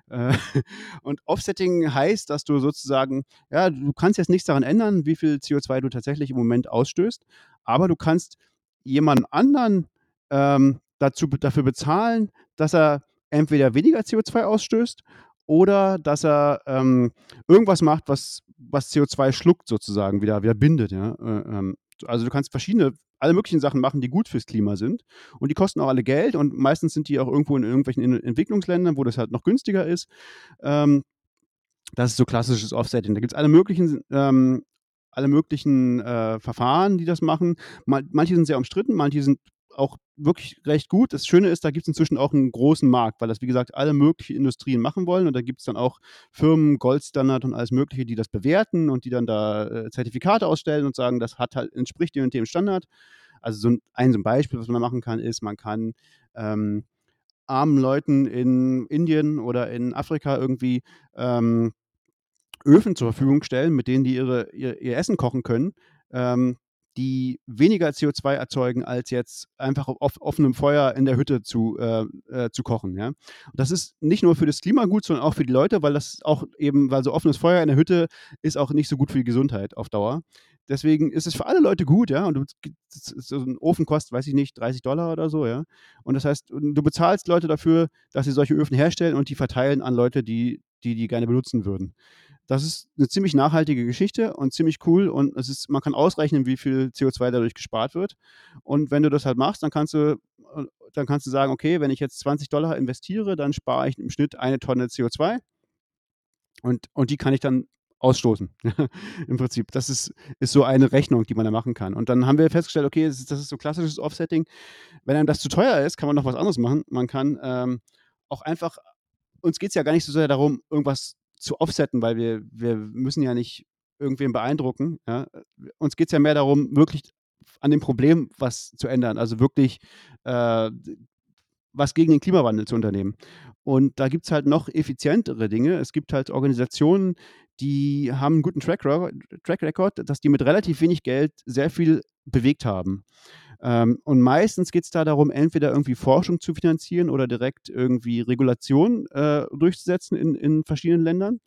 S3: Äh, und Offsetting heißt, dass du sozusagen, ja, du kannst jetzt nichts daran ändern, wie viel CO2 du tatsächlich im Moment ausstößt, aber du kannst jemand anderen ähm, dazu, dafür bezahlen, dass er entweder weniger CO2 ausstößt oder dass er ähm, irgendwas macht, was, was CO2 schluckt sozusagen, wieder, wieder bindet. Ja? Äh, ähm, also du kannst verschiedene, alle möglichen Sachen machen, die gut fürs Klima sind und die kosten auch alle Geld und meistens sind die auch irgendwo in irgendwelchen Entwicklungsländern, wo das halt noch günstiger ist. Ähm, das ist so klassisches Offsetting. Da gibt es alle möglichen ähm, alle möglichen äh, Verfahren, die das machen. manche sind sehr umstritten, manche sind auch wirklich recht gut. Das Schöne ist, da gibt es inzwischen auch einen großen Markt, weil das, wie gesagt, alle möglichen Industrien machen wollen. Und da gibt es dann auch Firmen, Goldstandard und alles Mögliche, die das bewerten und die dann da äh, Zertifikate ausstellen und sagen, das hat halt, entspricht dem und dem Standard. Also so ein, ein, Beispiel, was man machen kann, ist, man kann ähm, armen Leuten in Indien oder in Afrika irgendwie ähm, Öfen zur Verfügung stellen, mit denen die ihre, ihr, ihr Essen kochen können. Ähm, die weniger CO2 erzeugen, als jetzt einfach auf offenem Feuer in der Hütte zu, äh, äh, zu kochen. Ja? Das ist nicht nur für das Klima gut, sondern auch für die Leute, weil das auch eben, weil so offenes Feuer in der Hütte ist auch nicht so gut für die Gesundheit auf Dauer. Deswegen ist es für alle Leute gut, ja. Und du, so ein Ofen kostet, weiß ich nicht, 30 Dollar oder so, ja. Und das heißt, du bezahlst Leute dafür, dass sie solche Öfen herstellen und die verteilen an Leute, die die, die gerne benutzen würden. Das ist eine ziemlich nachhaltige Geschichte und ziemlich cool und es ist, man kann ausrechnen, wie viel CO2 dadurch gespart wird. Und wenn du das halt machst, dann kannst du, äh, dann kannst du sagen, okay, wenn ich jetzt 20 Dollar investiere, dann spare ich im Schnitt eine Tonne CO2 und, und die kann ich dann ausstoßen. Im Prinzip. Das ist, ist so eine Rechnung, die man da machen kann. Und dann haben wir festgestellt, okay, das ist, das ist so klassisches Offsetting. Wenn einem das zu teuer ist, kann man noch was anderes machen. Man kann ähm, auch einfach, uns geht es ja gar nicht so sehr darum, irgendwas zu offsetten, weil wir, wir müssen ja nicht irgendwen beeindrucken. Ja? Uns geht es ja mehr darum, wirklich an dem Problem was zu ändern, also wirklich äh, was gegen den Klimawandel zu unternehmen. Und da gibt es halt noch effizientere Dinge. Es gibt halt Organisationen, die haben einen guten Track, Track Record, dass die mit relativ wenig Geld sehr viel bewegt haben. Ähm, und meistens geht es da darum, entweder irgendwie Forschung zu finanzieren oder direkt irgendwie Regulation äh, durchzusetzen in, in verschiedenen Ländern,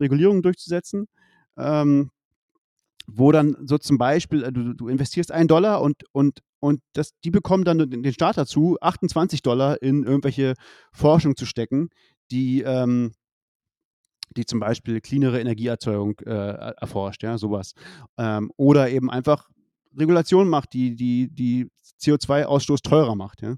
S3: Regulierungen durchzusetzen. Ähm, wo dann so zum Beispiel, äh, du, du investierst einen Dollar und, und, und das, die bekommen dann den Staat dazu, 28 Dollar in irgendwelche Forschung zu stecken, die, ähm, die zum Beispiel cleanere Energieerzeugung äh, erforscht, ja, sowas. Ähm, oder eben einfach Regulation macht, die, die, die CO2-Ausstoß teurer macht. Ja?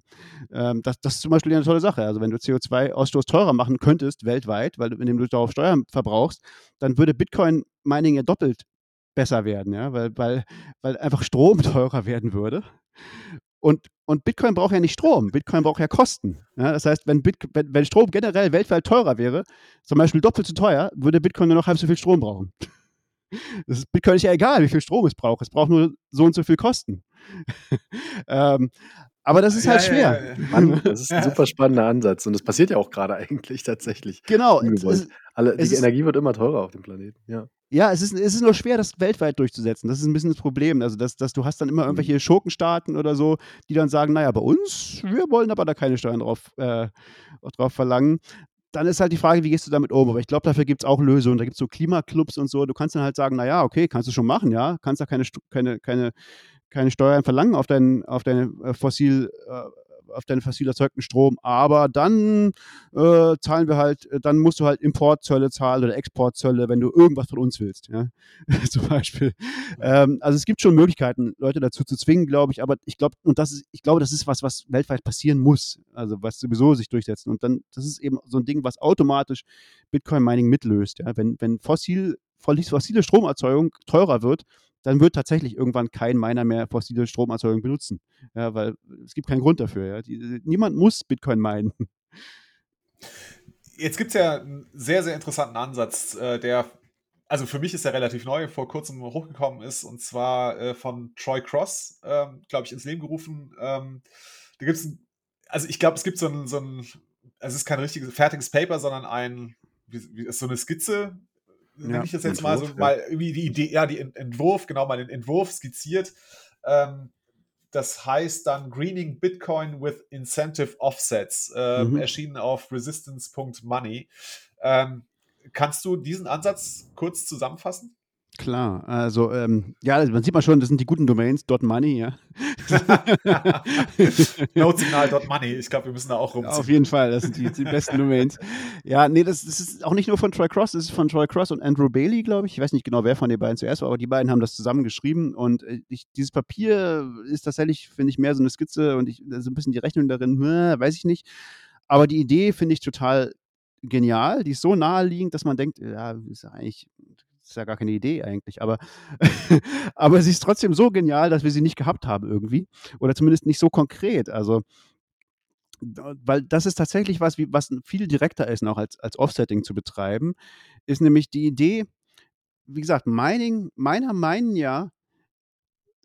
S3: Ähm, das, das ist zum Beispiel eine tolle Sache. Also wenn du CO2-Ausstoß teurer machen könntest weltweit, weil indem du darauf Steuern verbrauchst, dann würde Bitcoin-Mining ja doppelt besser werden, ja? weil, weil, weil einfach Strom teurer werden würde. Und Und Bitcoin braucht ja nicht Strom, Bitcoin braucht ja Kosten. Ja, das heißt, wenn, Bit, wenn, wenn, Strom generell weltweit teurer wäre, zum Beispiel doppelt so teuer, würde Bitcoin nur noch halb so viel Strom brauchen. Das ist Bitcoin ist ja egal, wie viel Strom es braucht. Es braucht nur so und so viel Kosten. ähm, aber das ist halt ja, schwer. Ja, ja,
S2: Mann, das ist ein super spannender Ansatz. Und das passiert ja auch gerade eigentlich tatsächlich.
S3: Genau. Es,
S2: Alle, die Energie wird immer teurer auf dem Planeten. Ja.
S3: Ja, es ist, es ist nur schwer, das weltweit durchzusetzen. Das ist ein bisschen das Problem. Also, dass, dass du hast dann immer mhm. irgendwelche Schurkenstaaten oder so, die dann sagen, naja, bei uns, wir wollen aber da keine Steuern drauf, äh, drauf verlangen. Dann ist halt die Frage, wie gehst du damit um? Aber ich glaube, dafür gibt es auch Lösungen. Da gibt es so Klimaclubs und so. Du kannst dann halt sagen, naja, okay, kannst du schon machen, ja. Kannst da keine, keine, keine keine Steuern verlangen auf, dein, auf deine äh, fossil äh, auf deinen fossil erzeugten Strom, aber dann äh, zahlen wir halt, äh, dann musst du halt Importzölle zahlen oder Exportzölle, wenn du irgendwas von uns willst, ja, zum Beispiel. Ähm, also es gibt schon Möglichkeiten, Leute dazu zu zwingen, glaube ich, aber ich glaube, und das ist, ich glaube, das ist was, was weltweit passieren muss, also was sowieso sich durchsetzt. Und dann, das ist eben so ein Ding, was automatisch Bitcoin-Mining mitlöst, ja. Wenn, wenn fossil, fossile Stromerzeugung teurer wird, dann wird tatsächlich irgendwann kein Miner mehr fossile Stromerzeugung benutzen. Ja, weil es gibt keinen Grund dafür. Ja. Die, niemand muss Bitcoin meinen.
S1: Jetzt gibt es ja einen sehr, sehr interessanten Ansatz, äh, der, also für mich ist er relativ neu, vor kurzem hochgekommen ist, und zwar äh, von Troy Cross, ähm, glaube ich, ins Leben gerufen. Ähm, da gibt es, also ich glaube, es gibt so ein, so ein, es ist kein richtiges, fertiges Paper, sondern ein, wie, wie, so eine Skizze, nenne ich das jetzt Entwurf, mal so, mal irgendwie die Idee, ja, die Entwurf, genau, mal den Entwurf skizziert. Ähm, das heißt dann Greening Bitcoin with Incentive Offsets, ähm, mhm. erschienen auf resistance.money. Ähm, kannst du diesen Ansatz kurz zusammenfassen?
S3: Klar, also ähm, ja, man sieht mal schon, das sind die guten Domains, .money, ja.
S1: Notesignal.money, ich glaube, wir müssen da auch rumziehen.
S3: Auf jeden Fall, das sind die, die besten Domains. Ja, nee, das, das, ist auch nicht nur von Troy Cross, das ist von Troy Cross und Andrew Bailey, glaube ich. Ich weiß nicht genau, wer von den beiden zuerst war, aber die beiden haben das zusammen geschrieben und äh, ich, dieses Papier ist tatsächlich, finde ich, mehr so eine Skizze und ich, so ein bisschen die Rechnung darin, hm, weiß ich nicht. Aber die Idee finde ich total genial. Die ist so naheliegend, dass man denkt, ja, ist ja eigentlich ist ja gar keine Idee eigentlich, aber, aber sie ist trotzdem so genial, dass wir sie nicht gehabt haben irgendwie. Oder zumindest nicht so konkret. Also, weil das ist tatsächlich was, was viel direkter ist, noch als, als Offsetting zu betreiben, ist nämlich die Idee, wie gesagt, Mining, Miner meinen ja,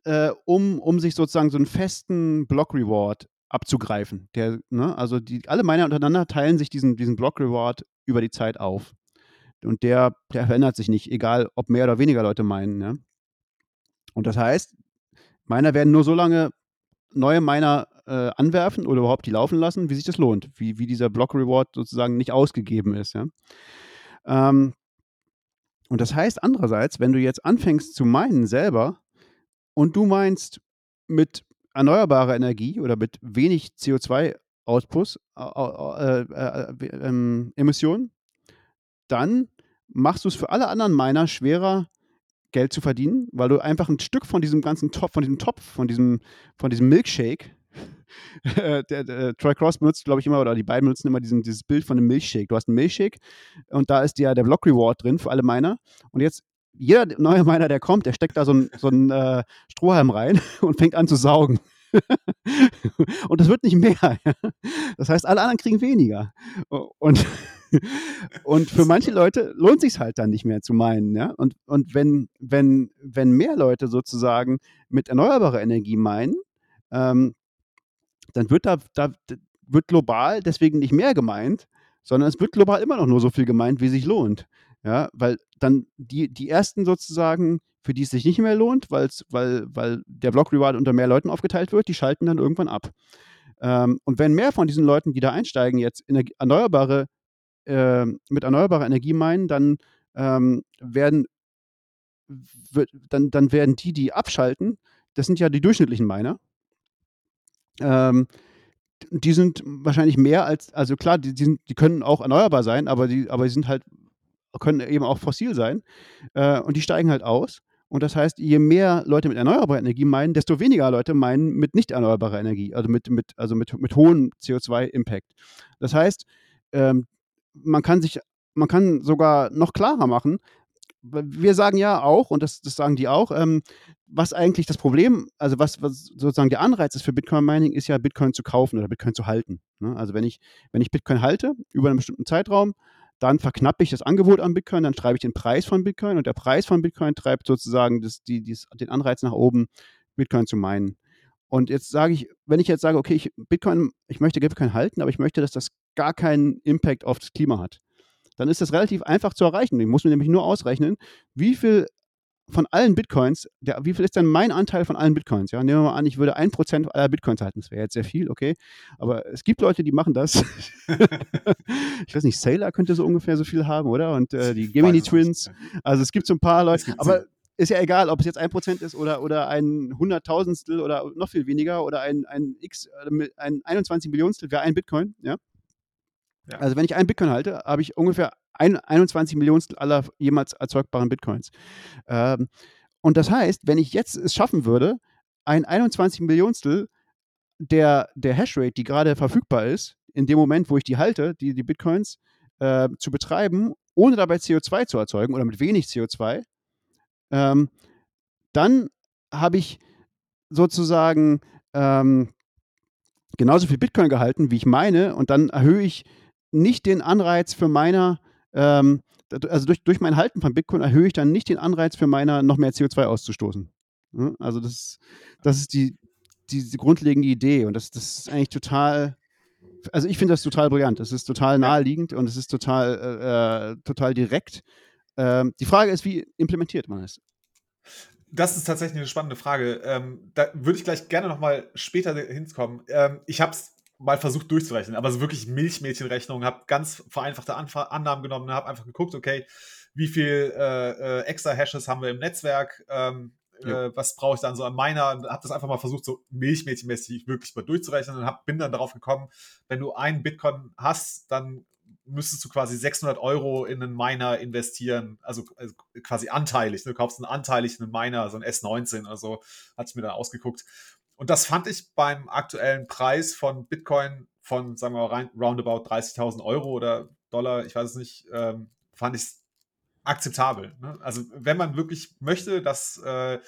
S3: äh, um, um sich sozusagen so einen festen Block-Reward abzugreifen. Der, ne, also die, alle Miner untereinander teilen sich diesen, diesen Block-Reward über die Zeit auf. Und der, der verändert sich nicht, egal ob mehr oder weniger Leute meinen. Ne? Und das heißt, Miner werden nur so lange neue Miner äh, anwerfen oder überhaupt die laufen lassen, wie sich das lohnt, wie, wie dieser Block-Reward sozusagen nicht ausgegeben ist. Ja? Ähm, und das heißt andererseits, wenn du jetzt anfängst zu meinen selber und du meinst mit erneuerbarer Energie oder mit wenig CO2-Auspuss, äh, äh, äh, ähm, Emissionen, dann machst du es für alle anderen Miner schwerer, Geld zu verdienen, weil du einfach ein Stück von diesem ganzen Topf, von diesem Topf, von diesem, von diesem Milkshake, der, der, der, Troy Cross benutzt, glaube ich, immer, oder die beiden benutzen immer diesen, dieses Bild von einem Milkshake. Du hast einen Milkshake und da ist ja der Block Reward drin für alle Miner. Und jetzt, jeder neue Miner, der kommt, der steckt da so einen so äh, Strohhalm rein und fängt an zu saugen. und das wird nicht mehr. Das heißt, alle anderen kriegen weniger. Und und für manche Leute lohnt sich halt dann nicht mehr zu meinen. Ja? Und, und wenn, wenn, wenn mehr Leute sozusagen mit erneuerbarer Energie meinen, ähm, dann wird da, da wird global deswegen nicht mehr gemeint, sondern es wird global immer noch nur so viel gemeint, wie sich lohnt. Ja, weil dann die, die ersten sozusagen, für die es sich nicht mehr lohnt, weil, weil der Block Reward unter mehr Leuten aufgeteilt wird, die schalten dann irgendwann ab. Ähm, und wenn mehr von diesen Leuten, die da einsteigen, jetzt erneuerbare äh, mit erneuerbarer Energie meinen, dann ähm, werden wird, dann, dann werden die, die abschalten, das sind ja die durchschnittlichen Miner. Ähm, die sind wahrscheinlich mehr als, also klar, die, die, sind, die können auch erneuerbar sein, aber die, aber die sind halt, können eben auch fossil sein. Äh, und die steigen halt aus. Und das heißt, je mehr Leute mit erneuerbarer Energie meinen, desto weniger Leute meinen mit nicht erneuerbarer Energie, also mit, mit, also mit, mit hohem CO2-Impact. Das heißt, ähm, man kann sich, man kann sogar noch klarer machen, wir sagen ja auch, und das, das sagen die auch, ähm, was eigentlich das Problem, also was, was sozusagen der Anreiz ist für Bitcoin-Mining, ist ja Bitcoin zu kaufen oder Bitcoin zu halten. Ne? Also wenn ich, wenn ich Bitcoin halte über einen bestimmten Zeitraum, dann verknappe ich das Angebot an Bitcoin, dann schreibe ich den Preis von Bitcoin und der Preis von Bitcoin treibt sozusagen das, die, dies, den Anreiz nach oben, Bitcoin zu meinen. Und jetzt sage ich, wenn ich jetzt sage, okay, ich, Bitcoin, ich möchte Bitcoin halten, aber ich möchte, dass das gar keinen Impact auf das Klima hat dann ist das relativ einfach zu erreichen. Ich muss mir nämlich nur ausrechnen, wie viel von allen Bitcoins, der, wie viel ist denn mein Anteil von allen Bitcoins? Ja, nehmen wir mal an, ich würde ein Prozent aller Bitcoins halten. Das wäre jetzt sehr viel, okay. Aber es gibt Leute, die machen das. ich weiß nicht, Sailor könnte so ungefähr so viel haben, oder? Und äh, die Gemini Twins. Also es gibt so ein paar Leute. Aber ist ja egal, ob es jetzt ein Prozent ist oder, oder ein Hunderttausendstel oder noch viel weniger oder ein, ein X, äh, ein 21 Millionstel wäre ein Bitcoin, ja. Ja. Also wenn ich einen Bitcoin halte, habe ich ungefähr ein, 21 Millionstel aller jemals erzeugbaren Bitcoins. Ähm, und das heißt, wenn ich jetzt es schaffen würde, ein 21 Millionstel der, der Hashrate, die gerade verfügbar ist, in dem Moment, wo ich die halte, die, die Bitcoins, äh, zu betreiben, ohne dabei CO2 zu erzeugen oder mit wenig CO2, ähm, dann habe ich sozusagen ähm, genauso viel Bitcoin gehalten, wie ich meine, und dann erhöhe ich nicht den Anreiz für meiner, ähm, also durch, durch mein Halten von Bitcoin erhöhe ich dann nicht den Anreiz für meiner, noch mehr CO2 auszustoßen. Ja, also das, das ist die, die, die, grundlegende Idee und das, das ist eigentlich total, also ich finde das total brillant. Das ist total naheliegend und es ist total, äh, äh, total direkt. Ähm, die Frage ist, wie implementiert man es?
S1: Das ist tatsächlich eine spannende Frage. Ähm, da würde ich gleich gerne nochmal später hinkommen. Ähm, ich habe es mal versucht durchzurechnen, aber so wirklich Milchmädchenrechnung, habe ganz vereinfachte Anf Annahmen genommen, habe einfach geguckt, okay, wie viel äh, äh, extra Hashes haben wir im Netzwerk, ähm, ja. äh, was brauche ich dann so an meiner, habe das einfach mal versucht, so milchmädchenmäßig wirklich mal durchzurechnen und hab, bin dann darauf gekommen, wenn du einen Bitcoin hast, dann müsstest du quasi 600 Euro in einen Miner investieren, also, also quasi anteilig. Ne? Du kaufst einen anteilig einen Miner, so ein S19 oder so, hat ich mir dann ausgeguckt. Und das fand ich beim aktuellen Preis von Bitcoin von, sagen wir mal, roundabout 30.000 Euro oder Dollar, ich weiß es nicht, ähm, fand ich akzeptabel. Ne? Also wenn man wirklich möchte, dass äh,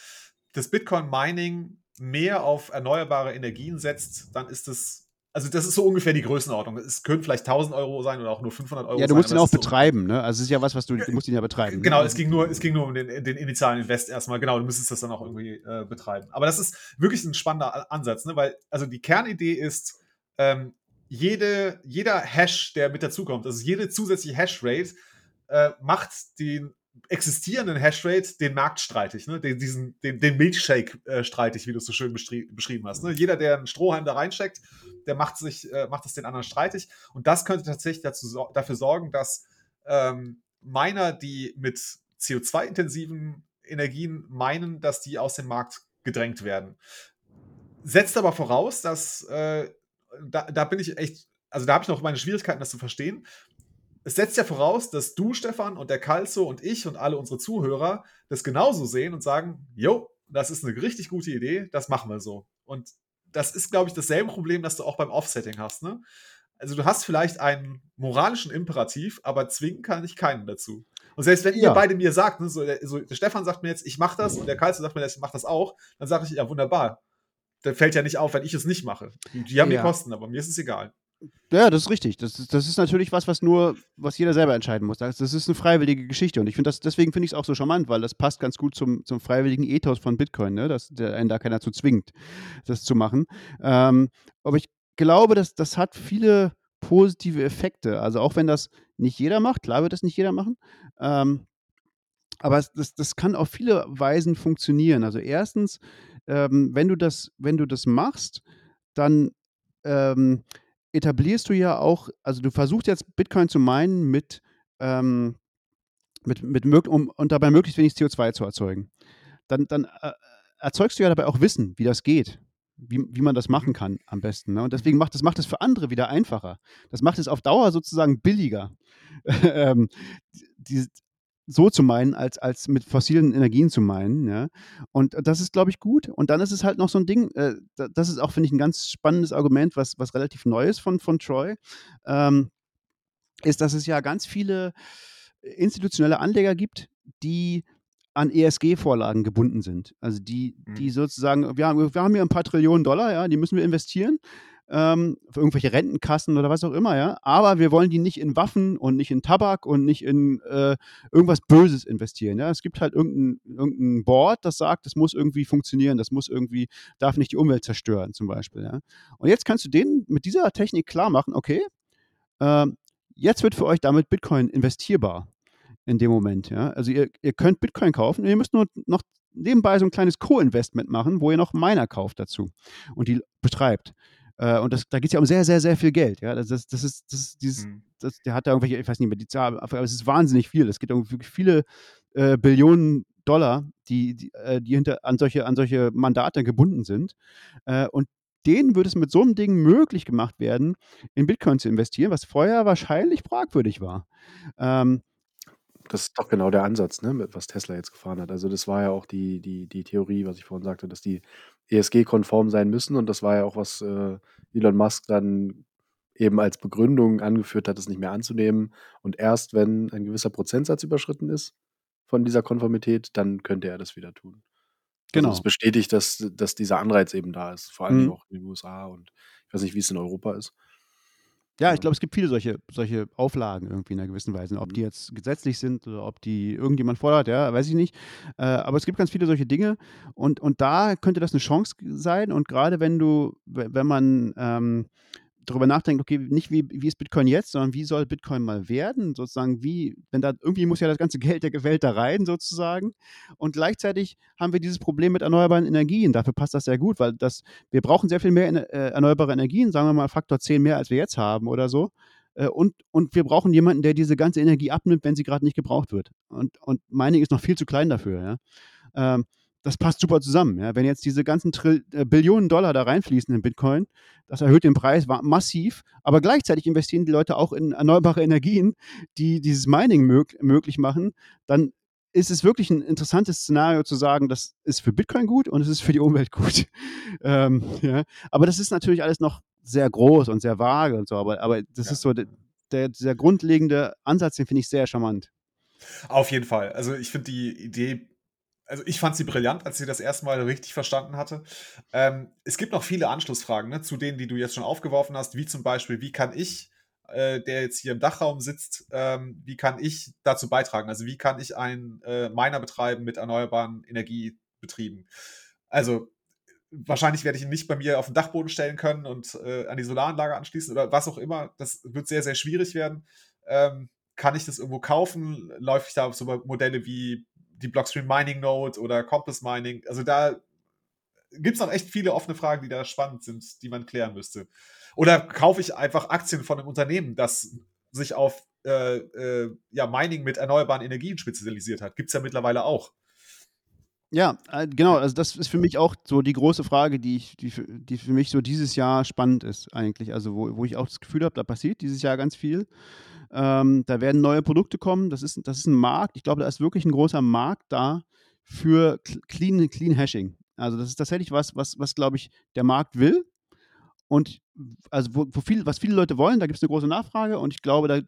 S1: das Bitcoin-Mining mehr auf erneuerbare Energien setzt, dann ist es also das ist so ungefähr die Größenordnung. Es können vielleicht 1000 Euro sein oder auch nur 500 Euro.
S3: Ja, du musst ihn auch betreiben, so ne? Also es ist ja was, was du, du musst ihn ja betreiben.
S1: Ne? Genau, ne? es ging nur, es ging nur um den, den initialen Invest erstmal. Genau, du müsstest das dann auch irgendwie äh, betreiben. Aber das ist wirklich ein spannender Ansatz, ne? Weil also die Kernidee ist, ähm, jede, jeder Hash, der mit dazukommt, also jede zusätzliche Hashrate äh, macht den existierenden Hashrate den Markt streitig, ne? den, diesen, den, den Milchshake äh, streitig, wie du es so schön beschrieben hast. Ne? Jeder, der einen Strohhalm da reinsteckt, der macht, sich, äh, macht es den anderen streitig. Und das könnte tatsächlich dazu, dafür sorgen, dass ähm, Miner, die mit CO2-intensiven Energien meinen, dass die aus dem Markt gedrängt werden. Setzt aber voraus, dass äh, da, da bin ich echt, also da habe ich noch meine Schwierigkeiten, das zu verstehen es setzt ja voraus, dass du, Stefan, und der Kalzo und ich und alle unsere Zuhörer das genauso sehen und sagen, jo, das ist eine richtig gute Idee, das machen wir so. Und das ist, glaube ich, dasselbe Problem, das du auch beim Offsetting hast. Ne? Also du hast vielleicht einen moralischen Imperativ, aber zwingen kann ich keinen dazu. Und selbst wenn ja. ihr beide mir sagt, ne, so, der, so, der Stefan sagt mir jetzt, ich mache das, und der Kalzo sagt mir jetzt, ich mache das auch, dann sage ich, ja, wunderbar. Dann fällt ja nicht auf, wenn ich es nicht mache. Die haben ja. die Kosten, aber mir ist es egal.
S3: Ja, das ist richtig. Das ist, das ist natürlich was, was nur, was jeder selber entscheiden muss. Das, ist eine freiwillige Geschichte. Und ich finde das, deswegen finde ich es auch so charmant, weil das passt ganz gut zum, zum freiwilligen Ethos von Bitcoin, ne? dass der einen da keiner zu zwingt, das zu machen. Ähm, aber ich glaube, dass das hat viele positive Effekte. Also auch wenn das nicht jeder macht, klar wird das nicht jeder machen. Ähm, aber das, das kann auf viele Weisen funktionieren. Also erstens, ähm, wenn du das, wenn du das machst, dann ähm, etablierst du ja auch, also du versuchst jetzt Bitcoin zu meinen mit, ähm, mit, mit um, und dabei möglichst wenig CO2 zu erzeugen. Dann, dann äh, erzeugst du ja dabei auch Wissen, wie das geht, wie, wie man das machen kann am besten. Ne? Und deswegen macht das macht es für andere wieder einfacher. Das macht es auf Dauer sozusagen billiger. ähm, die, so zu meinen, als, als mit fossilen Energien zu meinen. Ja? Und das ist, glaube ich, gut. Und dann ist es halt noch so ein Ding, äh, das ist auch, finde ich, ein ganz spannendes Argument, was, was relativ neu ist von, von Troy, ähm, ist, dass es ja ganz viele institutionelle Anleger gibt, die an ESG-Vorlagen gebunden sind. Also die, die
S1: Mhm.
S3: sozusagen, wir haben, wir haben hier ein paar Trillionen Dollar, ja, die müssen wir investieren ähm, für irgendwelche Rentenkassen oder was auch immer, ja. Aber wir wollen die nicht in Waffen und nicht in Tabak und nicht in äh, irgendwas Böses investieren. Ja. Es gibt halt irgendein, irgendein Board, das sagt, das muss irgendwie funktionieren, das muss irgendwie, darf nicht die Umwelt zerstören, zum Beispiel. Ja. Und jetzt kannst du denen mit dieser Technik klar machen, okay, ähm, jetzt wird für euch damit Bitcoin investierbar in dem Moment. Ja. Also ihr, ihr könnt Bitcoin kaufen ihr müsst nur noch nebenbei so ein kleines Co-Investment machen, wo ihr noch Miner kauft dazu und die betreibt. Äh, und das, da geht es ja um sehr, sehr, sehr viel Geld. Ja? Das, das, das ist, das ist dieses,
S1: Mhm.
S3: das, der hat da irgendwelche, ich weiß nicht mehr die Zahl, aber es ist wahnsinnig viel. Es geht um wirklich viele äh, Billionen Dollar, die, die, äh, die hinter, an, solche, an solche Mandate gebunden sind. Äh, und denen würde es mit so einem Ding möglich gemacht werden, in Bitcoin zu investieren, was vorher wahrscheinlich fragwürdig war. Ähm,
S2: Das ist doch genau der Ansatz, ne, mit was Tesla jetzt gefahren hat. Also das war ja auch die, die, die Theorie, was ich vorhin sagte, dass die ESG-konform sein müssen. Und das war ja auch, was äh, Elon Musk dann eben als Begründung angeführt hat, es nicht mehr anzunehmen. Und erst wenn ein gewisser Prozentsatz überschritten ist von dieser Konformität, dann könnte er das wieder tun. Also
S3: genau.
S2: das bestätigt, dass, dass dieser Anreiz eben da ist, vor allem
S3: Mhm.
S2: auch in den USA und ich weiß nicht, wie es in Europa ist.
S3: Ja, ich
S2: Ähm,
S3: glaube, es gibt viele solche, solche Auflagen irgendwie in einer gewissen Weise. Ob die
S2: Mhm.
S3: jetzt gesetzlich sind oder ob die irgendjemand fordert, ja, weiß ich nicht. Äh, aber es gibt ganz viele solche Dinge und, und da könnte das eine Chance sein. Und gerade wenn du, we- wenn man ähm, darüber nachdenkt, okay, nicht wie, wie ist Bitcoin jetzt, sondern wie soll Bitcoin mal werden, sozusagen, wie, wenn da irgendwie muss ja das ganze Geld der Welt da rein, sozusagen. Und gleichzeitig haben wir dieses Problem mit erneuerbaren Energien. Dafür passt das sehr gut, weil das, wir brauchen sehr viel mehr äh, erneuerbare Energien, sagen wir mal Faktor 10 mehr, als wir jetzt haben oder so. Äh, Und, und wir brauchen jemanden, der diese ganze Energie abnimmt, wenn sie gerade nicht gebraucht wird. Und, und Mining ist noch viel zu klein dafür. Ja? Ähm, das passt super zusammen. Ja? Wenn jetzt diese ganzen Trill äh, Billionen Dollar da reinfließen in Bitcoin, das erhöht den Preis massiv, aber gleichzeitig investieren die Leute auch in erneuerbare Energien, die dieses Mining mög möglich machen, dann ist es wirklich ein interessantes Szenario zu sagen, das ist für Bitcoin gut und es ist für die Umwelt gut. ähm, ja. Aber das ist natürlich alles noch sehr groß und sehr vage und so, aber, aber das
S1: Ja.
S3: ist so der, der, dieser grundlegende Ansatz, den finde ich sehr charmant.
S1: Auf jeden Fall. Also ich finde die Idee, also ich fand sie brillant, als sie das erste Mal richtig verstanden hatte. Ähm, es gibt noch viele Anschlussfragen ne, zu denen, die du jetzt schon aufgeworfen hast, wie zum Beispiel, wie kann ich, äh, der jetzt hier im Dachraum sitzt, ähm, wie kann ich dazu beitragen? Also wie kann ich einen äh, Miner betreiben mit erneuerbaren Energiebetrieben? Also wahrscheinlich werde ich ihn nicht bei mir auf den Dachboden stellen können und äh, an die Solaranlage anschließen oder was auch immer. Das wird sehr, sehr schwierig werden. Ähm, kann ich das irgendwo kaufen? Läuft ich da auf so Modelle wie die Blockstream Mining Node oder Compass Mining? Also da gibt es noch echt viele offene Fragen, die da spannend sind, die man klären müsste. Oder kaufe ich einfach Aktien von einem Unternehmen, das sich auf äh, äh, ja, Mining mit erneuerbaren Energien spezialisiert hat? Gibt es ja mittlerweile auch.
S3: Ja, äh, genau. Also das ist für mich auch so die große Frage, die, ich, die, für, die für mich so dieses Jahr spannend ist eigentlich. Also wo, wo ich auch das Gefühl habe, da passiert dieses Jahr ganz viel. Ähm, da werden neue Produkte kommen. Das ist, das ist ein Markt. Ich glaube, da ist wirklich ein großer Markt da für Clean, Clean Hashing. Also das ist tatsächlich was, was, was glaube ich, der Markt will. Und also wo, wo viel, was viele Leute wollen, da gibt es eine große Nachfrage und ich glaube, da,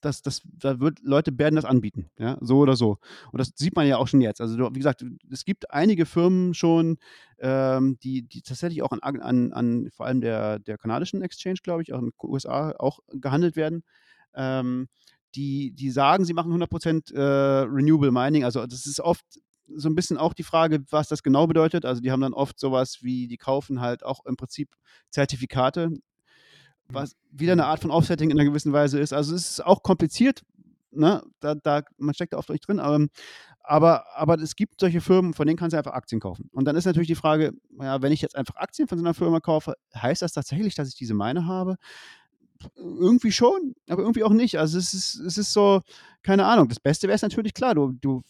S3: das, das, da wird Leute werden das anbieten, ja, so oder so. Und das sieht man ja auch schon jetzt. Also wie gesagt, es gibt einige Firmen schon, ähm, die, die tatsächlich auch an, an, an vor allem der, der kanadischen Exchange, glaube ich, auch in den USA auch gehandelt werden. Ähm, die, die sagen, sie machen 100% äh, Renewable Mining. Also das ist oft so ein bisschen auch die Frage, was das genau bedeutet. Also die haben dann oft sowas wie, die kaufen halt auch im Prinzip Zertifikate, was wieder eine Art von Offsetting in einer gewissen Weise ist. Also es ist auch kompliziert, ne? da, da, man steckt da oft euch drin, aber, aber, aber es gibt solche Firmen, von denen kannst du einfach Aktien kaufen. Und dann ist natürlich die Frage, ja, wenn ich jetzt einfach Aktien von so einer Firma kaufe, heißt das tatsächlich, dass ich diese meine habe? Irgendwie schon, aber irgendwie auch nicht. Also es ist, es ist so, keine Ahnung. Das Beste wäre es natürlich klar, du, du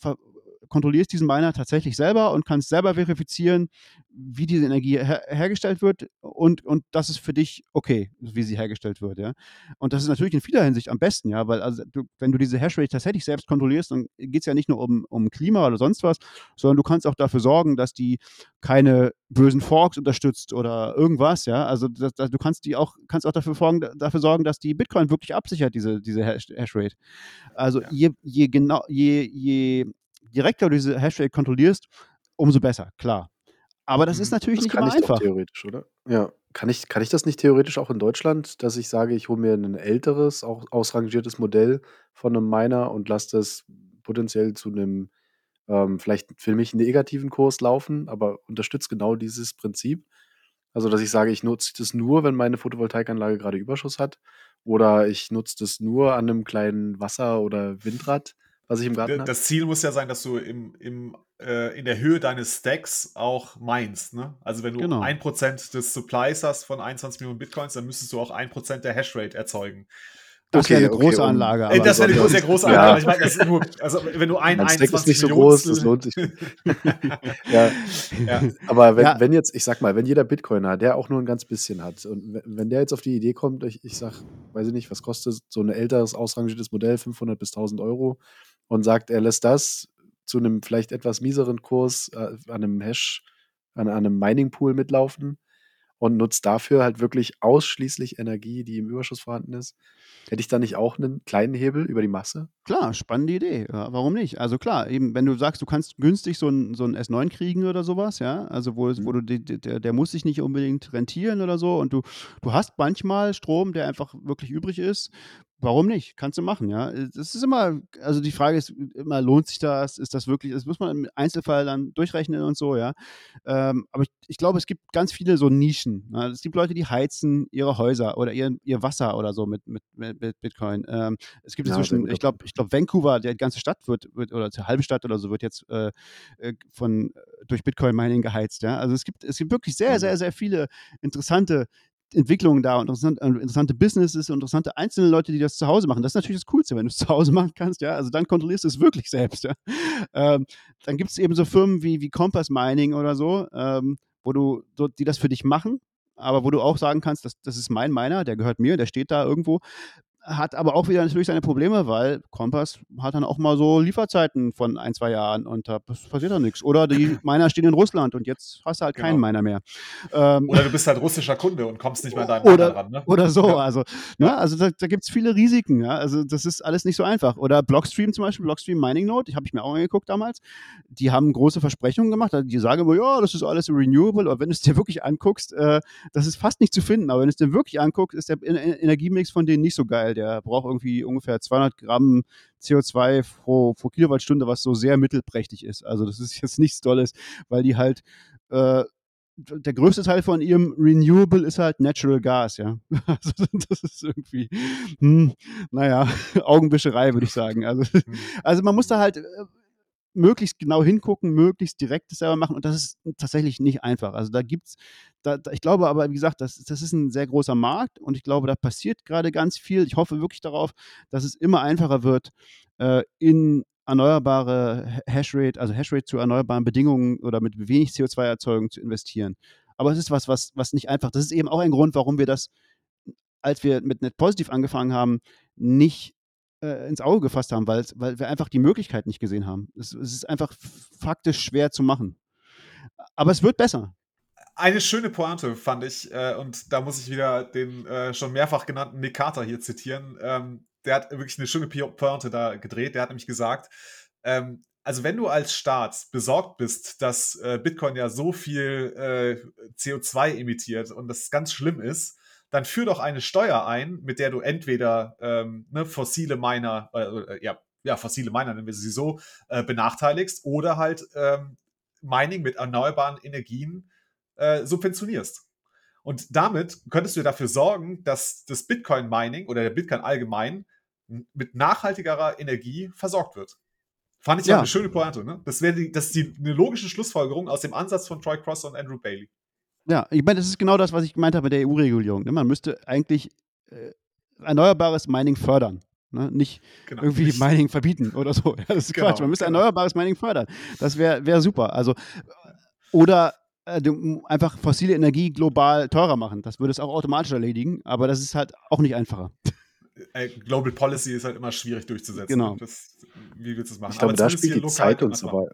S3: kontrollierst diesen Miner tatsächlich selber und kannst selber verifizieren, wie diese Energie her hergestellt wird und, und das ist für dich okay, wie sie hergestellt wird, ja. Und das ist natürlich in vieler Hinsicht am besten, ja, weil also du, wenn du diese Hashrate tatsächlich selbst kontrollierst, dann geht es ja nicht nur um, um Klima oder sonst was, sondern du kannst auch dafür sorgen, dass die keine bösen Forks unterstützt oder irgendwas, ja. Also das, das, du kannst die auch, kannst auch dafür, sorgen, dafür sorgen, dass die Bitcoin wirklich absichert, diese, diese Hashrate. Also ja. je, je genau, je, je direkter du diese Hashrate kontrollierst, umso besser, klar. Aber das ist mhm. natürlich das nicht immer einfach.
S2: theoretisch, oder? Ja. Kann ich, kann ich das nicht theoretisch auch in Deutschland, dass ich sage, ich hole mir ein älteres, auch ausrangiertes Modell von einem Miner und lasse das potenziell zu einem, ähm, vielleicht für mich negativen Kurs laufen, aber unterstützt genau dieses Prinzip? Also, dass ich sage, ich nutze das nur, wenn meine Photovoltaikanlage gerade Überschuss hat, oder ich nutze das nur an einem kleinen Wasser- oder Windrad was ich im Garten habe.
S1: Das Ziel muss ja sein, dass du im, im, äh, in der Höhe deines Stacks auch meinst. Ne? Also wenn du genau. 1% des Supplies hast von 21 Millionen Bitcoins, dann müsstest du auch 1% der Hashrate erzeugen.
S3: Das okay, wäre eine große okay, Anlage.
S1: Aber das wäre eine sehr große Anlage. Ja. Ich meine, das ist nur, also wenn du ein
S2: Stack ist nicht so groß, das lohnt sich. ja. ja. Aber wenn, ja. wenn jetzt, ich sag mal, wenn jeder Bitcoiner, der auch nur ein ganz bisschen hat, und wenn der jetzt auf die Idee kommt, ich, ich sag, weiß ich nicht, was kostet so ein älteres, ausrangiertes Modell, 500 bis 1000 Euro, und sagt, er lässt das zu einem vielleicht etwas mieseren Kurs äh, an einem Hash, an, an einem Mining-Pool mitlaufen und nutzt dafür halt wirklich ausschließlich Energie, die im Überschuss vorhanden ist. Hätte ich da nicht auch einen kleinen Hebel über die Masse?
S3: Klar, spannende Idee. Ja, warum nicht? Also klar, eben, wenn du sagst, du kannst günstig so ein, so ein S9 kriegen oder sowas, ja, also wo, mhm. wo du der, der muss sich nicht unbedingt rentieren oder so und du, du hast manchmal Strom, der einfach wirklich übrig ist, Warum nicht? Kannst du machen, ja. Das ist immer, also die Frage ist immer, lohnt sich das? Ist das wirklich, das muss man im Einzelfall dann durchrechnen und so, ja. Ähm, aber ich, ich, glaube, es gibt ganz viele so Nischen. Ja? Es gibt Leute, die heizen ihre Häuser oder ihr, ihr Wasser oder so mit, mit, mit Bitcoin. Ähm, es gibt inzwischen, ja, ich glaube, ich glaube, Vancouver, die ganze Stadt wird, wird oder die halbe Stadt oder so wird jetzt äh, äh von durch Bitcoin-Mining geheizt, ja. Also es gibt, es gibt wirklich sehr, mhm. sehr, sehr viele interessante Entwicklungen da und interessante, äh, interessante Businesses interessante einzelne Leute, die das zu Hause machen. Das ist natürlich das Coolste, wenn du es zu Hause machen kannst, ja. Also dann kontrollierst du es wirklich selbst, ja. Ähm, dann gibt es eben so Firmen wie, wie Compass Mining oder so, ähm, wo du, die das für dich machen, aber wo du auch sagen kannst, das, das ist mein Miner, der gehört mir, der steht da irgendwo hat aber auch wieder natürlich seine Probleme, weil Kompass hat dann auch mal so Lieferzeiten von ein, zwei Jahren und da passiert dann nichts. Oder die Miner stehen in Russland und jetzt hast du halt genau. keinen Miner mehr.
S1: Ähm, oder du bist halt russischer Kunde und kommst nicht mehr deinem
S3: oder, ran. Ne? Oder so, ja. also, ne, also da, da gibt es viele Risiken. Ja? Also das ist alles nicht so einfach. Oder Blockstream zum Beispiel, Blockstream Mining Node, die habe ich mir auch angeguckt damals. Die haben große Versprechungen gemacht. Die sagen immer, ja, das ist alles renewable. Aber wenn du es dir wirklich anguckst, äh, das ist fast nicht zu finden. Aber wenn du es dir wirklich anguckst, ist der Energiemix von denen nicht so geil. Der braucht irgendwie ungefähr 200 Gramm CO2 pro, pro Kilowattstunde, was so sehr mittelprächtig ist. Also das ist jetzt nichts Tolles, weil die halt äh, der größte Teil von ihrem Renewable ist halt Natural Gas, ja. Also das ist irgendwie, hm, naja, Augenwischerei, würde ich sagen. Also, hm. also man muss da halt äh, möglichst genau hingucken, möglichst direkt selber machen und das ist tatsächlich nicht einfach. Also da gibt es, da, da, ich glaube aber, wie gesagt, das, das ist ein sehr großer Markt und ich glaube, da passiert gerade ganz viel. Ich hoffe wirklich darauf, dass es immer einfacher wird, äh, in erneuerbare Hashrate, also Hashrate zu erneuerbaren Bedingungen oder mit wenig CO2-Erzeugung zu investieren. Aber es ist was, was, was nicht einfach. Das ist eben auch ein Grund, warum wir das, als wir mit Net Positiv angefangen haben, nicht äh, ins Auge gefasst haben, weil, weil wir einfach die Möglichkeit nicht gesehen haben. Es, es ist einfach faktisch schwer zu machen. Aber es wird besser.
S1: Eine schöne Pointe fand ich, äh, und da muss ich wieder den äh, schon mehrfach genannten Nick Carter hier zitieren. Ähm, der hat wirklich eine schöne Pointe da gedreht. Der hat nämlich gesagt, ähm, also wenn du als Staat besorgt bist, dass äh, Bitcoin ja so viel äh, CO2 emittiert und das ganz schlimm ist, dann führ doch eine Steuer ein, mit der du entweder ähm, ne, fossile Miner, äh, äh, ja, ja, fossile Miner, nennen wir sie so, äh, benachteiligst oder halt ähm, Mining mit erneuerbaren Energien äh, subventionierst. Und damit könntest du dafür sorgen, dass das Bitcoin-Mining oder der Bitcoin allgemein mit nachhaltigerer Energie versorgt wird. Fand ich ja eine schöne Pointe. Ne? Das wäre die, das ist die, eine logische Schlussfolgerung aus dem Ansatz von Troy Cross und Andrew Bailey.
S3: Ja, ich meine, das ist genau das, was ich gemeint habe mit der EU-Regulierung. Ne? Man müsste eigentlich äh, erneuerbares Mining fördern. Ne? Nicht genau. irgendwie Mining verbieten oder so. Ja, das ist genau, Quatsch. Man müsste genau. erneuerbares Mining fördern. Das wäre wär super. Also, oder äh, einfach fossile Energie global teurer machen. Das würde es auch automatisch erledigen, aber das ist halt auch nicht einfacher.
S1: Äh, Global Policy ist halt immer schwierig durchzusetzen.
S3: Genau.
S1: Das, wie willst du es machen?
S2: Ich glaube, da spielt die Zeit uns aber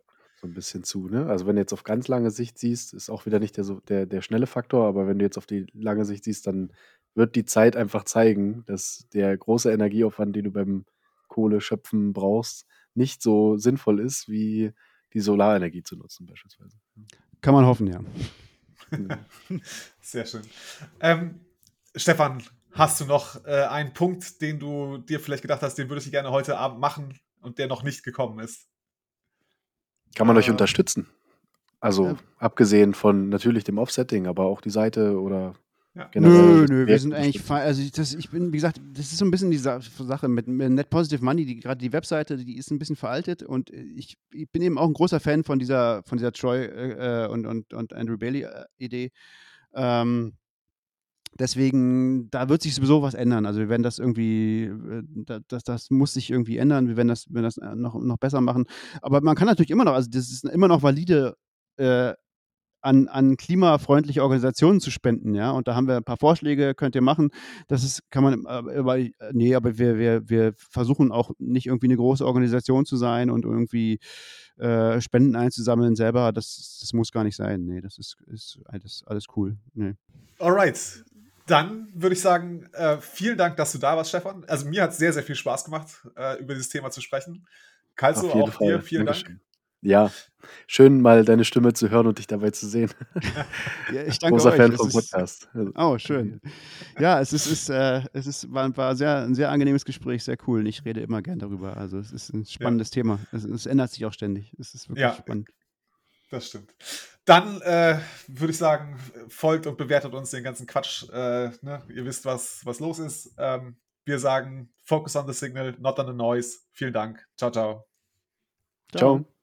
S2: so ein bisschen zu. Ne? Also wenn du jetzt auf ganz lange Sicht siehst, ist auch wieder nicht der, der, der schnelle Faktor, aber wenn du jetzt auf die lange Sicht siehst, dann wird die Zeit einfach zeigen, dass der große Energieaufwand, den du beim Kohleschöpfen brauchst, nicht so sinnvoll ist, wie die Solarenergie zu nutzen beispielsweise.
S3: Kann man hoffen, ja.
S1: Sehr schön. Ähm, Stefan, hast du noch äh, einen Punkt, den du dir vielleicht gedacht hast, den würdest du gerne heute Abend machen und der noch nicht gekommen ist?
S2: Kann man äh, euch unterstützen? Also ja. abgesehen von natürlich dem Offsetting, aber auch die Seite oder
S3: ja. Nö, nö, wir sind eigentlich fein. Also ich, das, ich bin, wie gesagt, das ist so ein bisschen die Sache mit, mit Net Positive Money, die gerade die Webseite, die ist ein bisschen veraltet und ich, ich, bin eben auch ein großer Fan von dieser, von dieser Troy äh, und, und, und Andrew Bailey äh, Idee. Ähm, deswegen, da wird sich sowieso was ändern. Also wir werden das irgendwie, äh, das, das muss sich irgendwie ändern. Wir werden das, werden das noch, noch besser machen. Aber man kann natürlich immer noch, also das ist immer noch valide äh, an, an klimafreundliche Organisationen zu spenden, ja. Und da haben wir ein paar Vorschläge, könnt ihr machen. Das ist, kann man, aber, nee, aber wir, wir, wir versuchen auch nicht irgendwie eine große Organisation zu sein und irgendwie äh, Spenden einzusammeln selber. Das, das muss gar nicht sein. Nee, das ist, ist alles, alles cool. Nee.
S1: Alright. Dann würde ich sagen, äh, vielen Dank, dass du da warst, Stefan. Also mir hat es sehr, sehr viel Spaß gemacht, äh, über dieses Thema zu sprechen. Kalso, auch Fall. dir vielen Dankeschön. Dank.
S2: Ja, schön mal deine Stimme zu hören und dich dabei zu sehen.
S3: Ja, ich danke Großer euch. Fan vom Podcast. Oh, schön. Ja, es ist, ist, äh, es ist war, war sehr, ein sehr angenehmes Gespräch, sehr cool. ich rede immer gern darüber. Also es ist ein spannendes ja. Thema. Es, es, ändert sich auch ständig. Es ist wirklich ja, spannend.
S1: Das stimmt. Dann äh, würde ich sagen, folgt und bewertet uns den ganzen Quatsch. Äh, ne? Ihr wisst, was, was los ist. Ähm, wir sagen, focus on the signal, not on the noise. Vielen Dank. Ciao, ciao.
S2: Ciao. ciao.